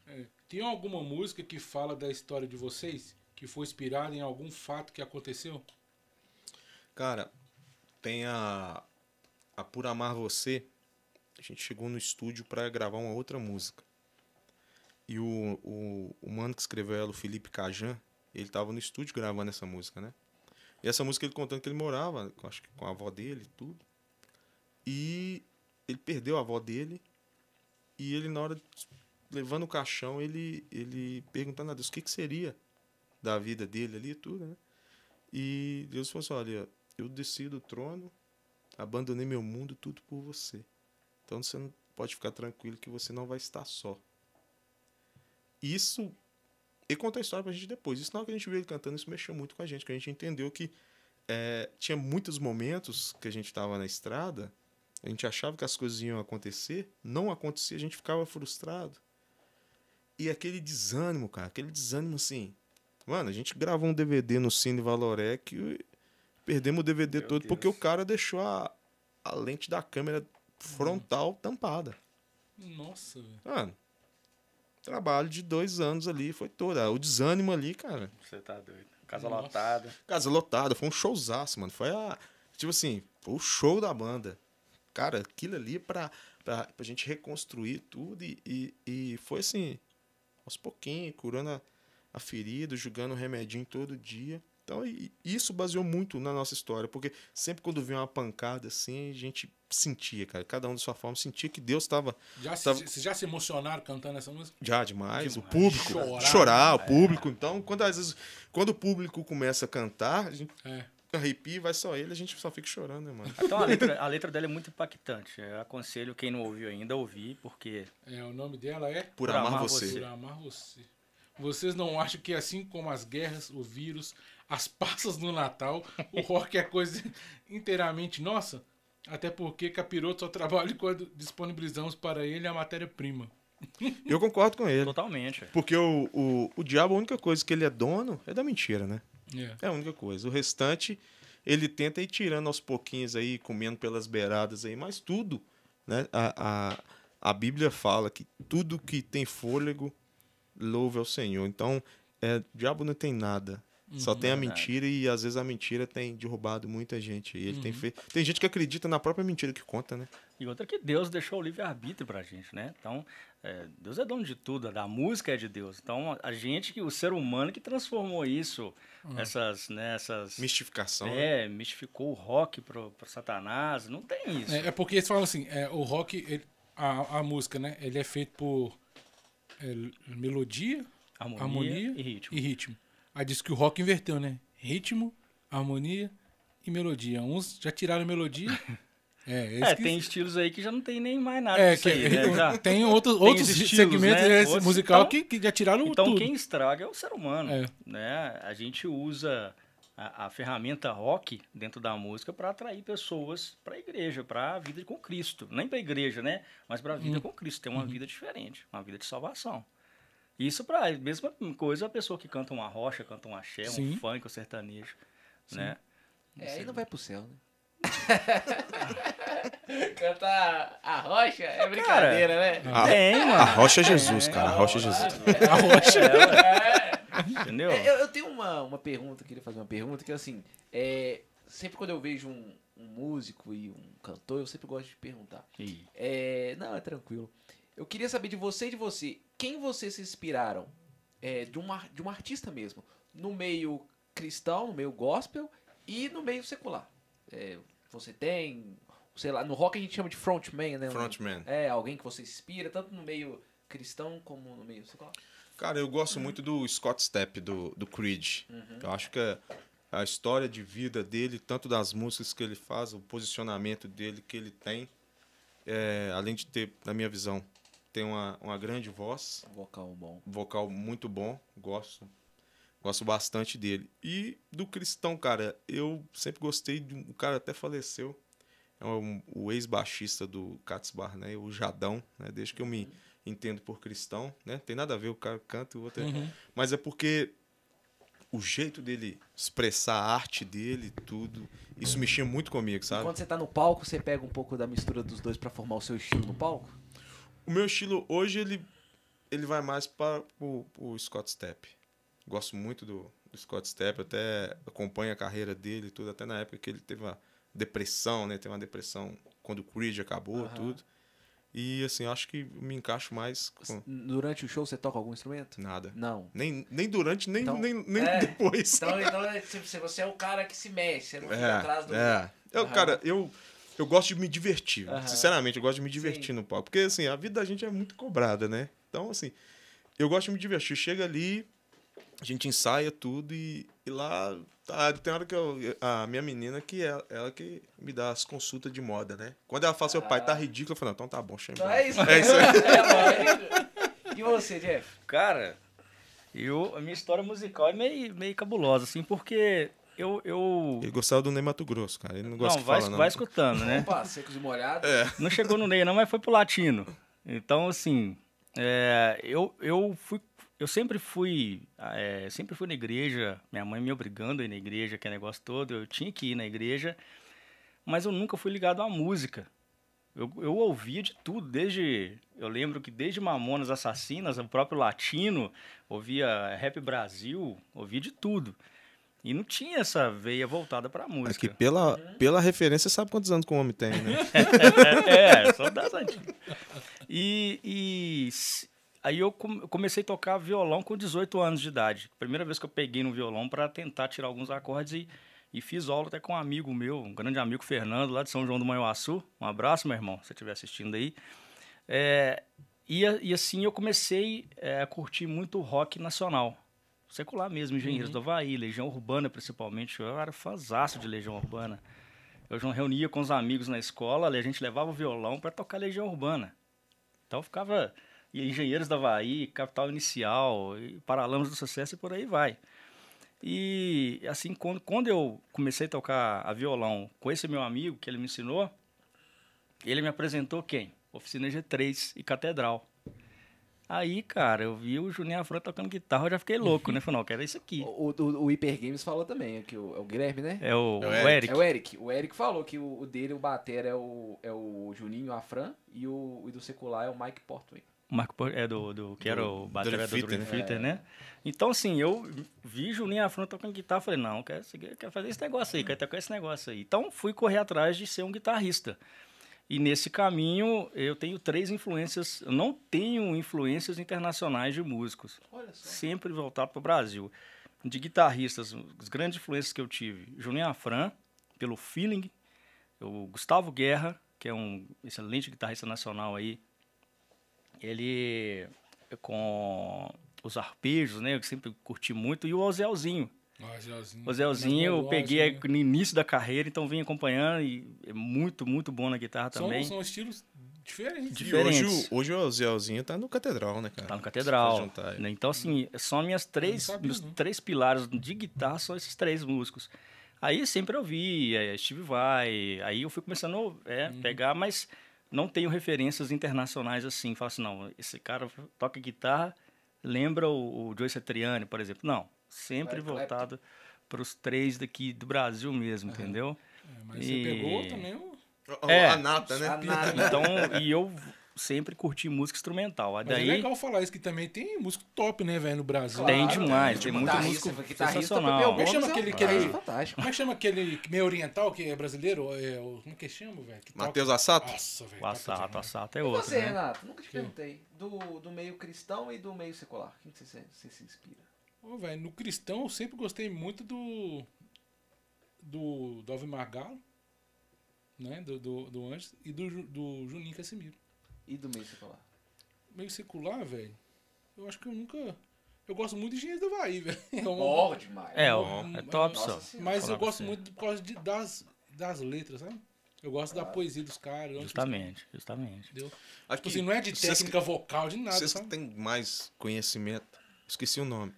É. Tem alguma música que fala da história de vocês? Que foi inspirada em algum fato que aconteceu? Cara, tem a, a Por Amar Você. A gente chegou no estúdio pra gravar uma outra música. E o, o, o mano que escreveu ela, o Felipe Cajan, ele tava no estúdio gravando essa música, né? E essa música ele contando que ele morava, acho que com a avó dele e tudo. E ele perdeu a avó dele. E ele, na hora, levando o caixão, ele, ele perguntando a Deus o que, que seria da vida dele ali e tudo, né? E Deus falou assim: olha, eu desci do trono, abandonei meu mundo, tudo por você. Então você não pode ficar tranquilo que você não vai estar só. Isso. Ele conta a história pra gente depois. Isso na hora que a gente viu ele cantando, isso mexeu muito com a gente, que a gente entendeu que é, tinha muitos momentos que a gente estava na estrada, a gente achava que as coisas iam acontecer, não acontecia, a gente ficava frustrado. E aquele desânimo, cara, aquele desânimo assim. Mano, a gente gravou um DVD no Cine Valorec e perdemos o DVD Meu todo porque Deus. o cara deixou a, a lente da câmera frontal tampada. Nossa, velho. Mano, trabalho de dois anos ali foi todo. Ah, O desânimo ali, cara. Você tá doido. Casa Nossa. lotada. Casa lotada, foi um showzaço, mano. Foi a. Tipo assim, foi o show da banda. Cara, aquilo ali pra, pra, pra gente reconstruir tudo e, e, e foi assim, aos pouquinhos, curando a, a ferida, jogando remedinho todo dia. Então, isso baseou muito na nossa história, porque sempre quando vinha uma pancada assim, a gente sentia, cara, cada um de sua forma, sentia que Deus estava Já se, Tava- Vocês já se emocionaram cantando essa música? já demais, o Demais. público, Chorar. chorar, o público. Então, quando às vezes, quando o público começa a cantar, a gente É. arrepia, vai só ele, a gente só fica chorando, né, mano? Então a letra, a letra dela é muito impactante. Eu aconselho quem não ouviu ainda a ouvir, porque É, o nome dela é Por, amar, você. Por Amar Você. Vocês não acham que assim como as guerras, o vírus, as passas no Natal, o rock é coisa inteiramente nossa? Até porque Capiroto só trabalha quando disponibilizamos para ele a matéria-prima. Eu concordo com ele. totalmente. Porque o, o, o diabo, a única coisa que ele é dono é da mentira, né? É. É a única coisa. O restante, ele tenta ir tirando aos pouquinhos aí, comendo pelas beiradas aí, mas tudo, né? A, a, a Bíblia fala que tudo que tem fôlego, louve ao Senhor. Então, é, o diabo não tem nada. Só tem a Verdade. mentira e às vezes a mentira tem derrubado muita gente. E ele tem feito. Tem gente que acredita na própria mentira que conta, né? E outra que Deus deixou o livre-arbítrio pra gente, né? Então, é, Deus é dono de tudo, a música é de Deus. Então, a gente, que o ser humano que transformou isso, essas, né, essas... Mistificação. né? É, mistificou o rock pro, pro Satanás, não tem isso. É, é porque eles falam assim, é, o rock, ele- a, a música, né? Ele é feito por é, melodia, harmonia, harmonia e ritmo. e ritmo. Aí diz que o rock inverteu, né? Ritmo, harmonia e melodia. Uns já tiraram melodia. É, É, que- tem estilos aí que já não tem nem mais nada é, disso que, aí, né? Tem outros, Tem outros os estilos, segmentos né? Outros- musical então- que, que já tiraram Então tudo. quem estraga é o ser humano, É. né? A gente usa a, a ferramenta rock dentro da música para atrair pessoas para a igreja, para a vida com Cristo, nem para a igreja, né? Mas para a Hum. vida com Cristo, Uhum. uma vida diferente, uma vida de salvação. Isso para a mesma coisa a pessoa que canta uma rocha, canta um axé, Sim. um funk, um sertanejo, né? É, aí não vai pro céu, né? Cantar a rocha é brincadeira, né? A- Tem, mano. A rocha é Jesus, É, cara. A rocha é Jesus. A rocha. É. Entendeu? É, eu, eu tenho uma, uma pergunta, queria fazer uma pergunta, que é assim, é, sempre quando eu vejo um, um músico e um cantor, eu sempre gosto de perguntar. É, não, é tranquilo. Eu queria saber de você e de você. Quem vocês se inspiraram é, de, uma, de um artista mesmo? No meio cristão, no meio gospel e no meio secular. É, você tem, sei lá, no rock a gente chama de frontman, né? Frontman. É, alguém que você inspira, tanto no meio cristão como no meio secular. Cara, eu gosto muito do Scott Stepp, do, do Creed. Uhum. Eu acho que a, a história de vida dele, tanto das músicas que ele faz, o posicionamento dele que ele tem, é, além de ter, na minha visão, tem uma, uma grande voz, Vocal bom. vocal muito bom, gosto. Gosto bastante dele. E do Cristão, cara, eu sempre gostei de um. O cara até faleceu. É um- o ex-baixista do Cats Barney, o Jadão, né? Desde que eu me entendo por cristão, né? Tem nada a ver, o cara canta e o outro é. Uhum. Mas é porque o jeito dele expressar a arte dele, tudo, isso mexia muito comigo, sabe? Quando você tá no palco, você pega um pouco da mistura dos dois pra formar o seu estilo no palco? O meu estilo hoje, ele, ele vai mais para o, o Scott Stepp. Gosto muito do, do Scott Stepp, até acompanho a carreira dele e tudo, até na época que ele teve uma depressão, né? Teve uma depressão quando o Creed acabou, Aham. tudo. E assim, acho que me encaixo mais com Durante o show você toca algum instrumento? nada. Não. Nem, nem durante, nem, Então, nem, nem é. depois. Então, então é, tipo, você é o cara que se mexe, você não fica É, atrás do. é. Eu, cara, eu, eu gosto de me divertir. Aham. Sinceramente, eu gosto de me divertir Sim. no palco. Porque, assim, a vida da gente é muito cobrada, né? Então, assim, eu gosto de me divertir. Chega ali, a gente ensaia tudo e, e lá... Tá, tem hora que eu, a minha menina, que é ela que me dá as consultas de moda, né? Quando ela fala, seu pai tá ridículo, eu falo, não, então tá bom, ir Então é isso. É isso aí. É, lógico. E você, Jeff? Cara, eu, a minha história musical é meio, meio cabulosa, assim, porque eu. eu... Ele gostava do Ney Mato Grosso, cara. Ele não gosta Não, que vai, fala, não. vai escutando, né? Opa, secos e molhados. É. Não chegou no Ney, não, mas foi pro latino. Então, assim, é, eu, eu fui. Eu sempre fui. é, sempre fui na igreja, minha mãe me obrigando a ir na igreja, que é negócio todo, eu tinha que ir na igreja, mas eu nunca fui ligado à música. Eu, eu ouvia de tudo, desde. Eu lembro que desde Mamonas Assassinas, o próprio latino, ouvia Rap Brasil, ouvia de tudo. E não tinha essa veia voltada pra É que música. pela, pela referência, você sabe quantos anos que o homem tem, né? é, só das antigas. E, e aí eu come- comecei a tocar violão com 18 anos de idade. Primeira vez que eu peguei no violão para tentar tirar alguns acordes e, e fiz aula até com um amigo meu, um grande amigo Fernando, lá de São João do Manhuaçu. Um abraço, meu irmão, se você estiver assistindo aí. É, e, e assim eu comecei é, a curtir muito rock nacional. Secular mesmo, Engenheiros do Havaí, Legião Urbana principalmente. Eu era fãzaço de Legião Urbana. Eu já reunia com os amigos na escola, a gente levava o violão para tocar Legião Urbana. Então ficava Engenheiros da Havaí, Capital Inicial, Paralamas do Sucesso e por aí vai. E assim, quando, quando eu comecei a tocar a violão com esse meu amigo que ele me ensinou, ele me apresentou quem? Oficina G3 e Catedral. Aí, cara, eu vi o Juninho Afran tocando guitarra, eu já fiquei louco, né? Falei, não, quero isso aqui. O, o, o Hyper Games falou também, que o, é o Guilherme, né? É o, É o o Eric. Eric. É o Eric. O Eric falou que o, o dele, o bater é o, é o Juninho Afran e o, e do secular é o Mike Portway. O Marco é do, do que era o bateria do Dream Theater, Theater, né? Então, assim, eu vi Juninho Afran tocando guitarra, falei, não, quero, quero fazer esse negócio aí, quero tocar esse negócio aí. Então, fui correr atrás de ser um guitarrista. E nesse caminho, eu tenho três influências, eu não tenho influências internacionais de músicos, Olha só. sempre voltado para o Brasil. De guitarristas, as grandes influências que eu tive, Juninho Afran, pelo feeling, o Gustavo Guerra, que é um excelente guitarrista nacional aí, ele com os arpejos, né? Eu sempre curti muito. E o Ozelzinho. O Zelzinho eu Mas peguei melódico, no início da carreira, então vim acompanhando e é muito, muito bom na guitarra São, também. são estilos diferentes. E hoje, Diferentes. o- hoje o Zelzinho tá no Catedral, né, cara? Tá no Catedral. juntar né? Então, assim, são minhas três, sabia, meus não. três pilares de guitarra, são esses três músicos. Aí sempre eu vi, é, Steve Vai, aí eu fui começando a é, Uhum. pegar, mas não tenho referências internacionais assim. Falo assim, não, esse cara toca guitarra, lembra o, o Joe Satriani, por exemplo. Não, sempre Eric voltado para os três daqui do Brasil mesmo, entendeu? É, mas você E- pegou também o. É. A nata, né? A nata. Então, e eu sempre curti música instrumental. Mas daí é legal falar isso, que também tem músico top, né, velho, no Brasil. Tem Claro, demais, né? tem Tipo, muita guitarrista, música guitarrista sensacional. Pepeu Como é que chama é aquele- aquele- fantástico. Como é que chama aquele meio oriental que é brasileiro? É, como é que chama, velho? Matheus Assato? Nossa, velho. O Assato, demais. Assato é E outro, você, né? Renato? Nunca te perguntei. Do, do meio cristão e do meio secular. Quem que você, se- você se inspira? Ô, velho, no cristão eu sempre gostei muito do. Do Dove Margalo, né? Do, do, do Anjos e do, do Juninho Casimiro. E do meio secular? Meio secular, velho. Eu acho que eu nunca. Eu gosto muito de Engenheiros do Havaí, velho. É uma- Bom demais. É, ó, Hum, é top nossa só. Mas eu gosto muito por causa de- das, das letras, sabe? Eu gosto da poesia dos caras. Justamente, justamente. Entendeu? Aqui, Tipo assim, não é de técnica vocal, de que- nada, Vocês que têm mais conhecimento. Esqueci o nome.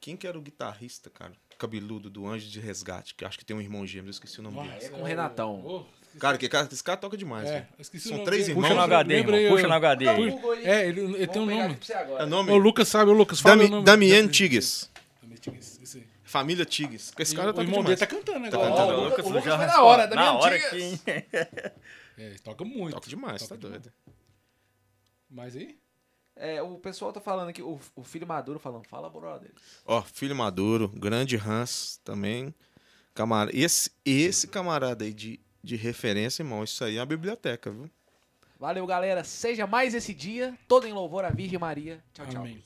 Quem que era o guitarrista, cara? Cabeludo do Anjo de Resgate, que eu acho que tem um irmão gêmeo, eu esqueci o nome dele. é com o Renatão. Ô, Cara, que cara, esse cara toca demais. é, o São nome três dele. irmãos. Puxa no HD, irmão. Puxa no HD. É, ele, ele tem um nome. É o nome? Ô, Lucas sabe, ô Lucas, fala Dami, o nome. Damien Tigues. Tigues. Família Tigues. Esse cara o irmão dele demais. tá cantando Tá agora. cantando. Ó, o O Lucas o Lucas já foi na hora, da Na minha hora antiga. que... É, toca muito. Toca demais, tá demais. doido. Mas aí? É, o pessoal tá falando aqui, o, o filho maduro falando, fala, brother. Ó, Filho Maduro, grande Hans também. Camara... Esse, esse camarada aí de, de referência, irmão, isso aí é a biblioteca, viu? Valeu, galera. Seja mais esse dia, todo em louvor à Virgem Maria. Tchau, tchau. Amém.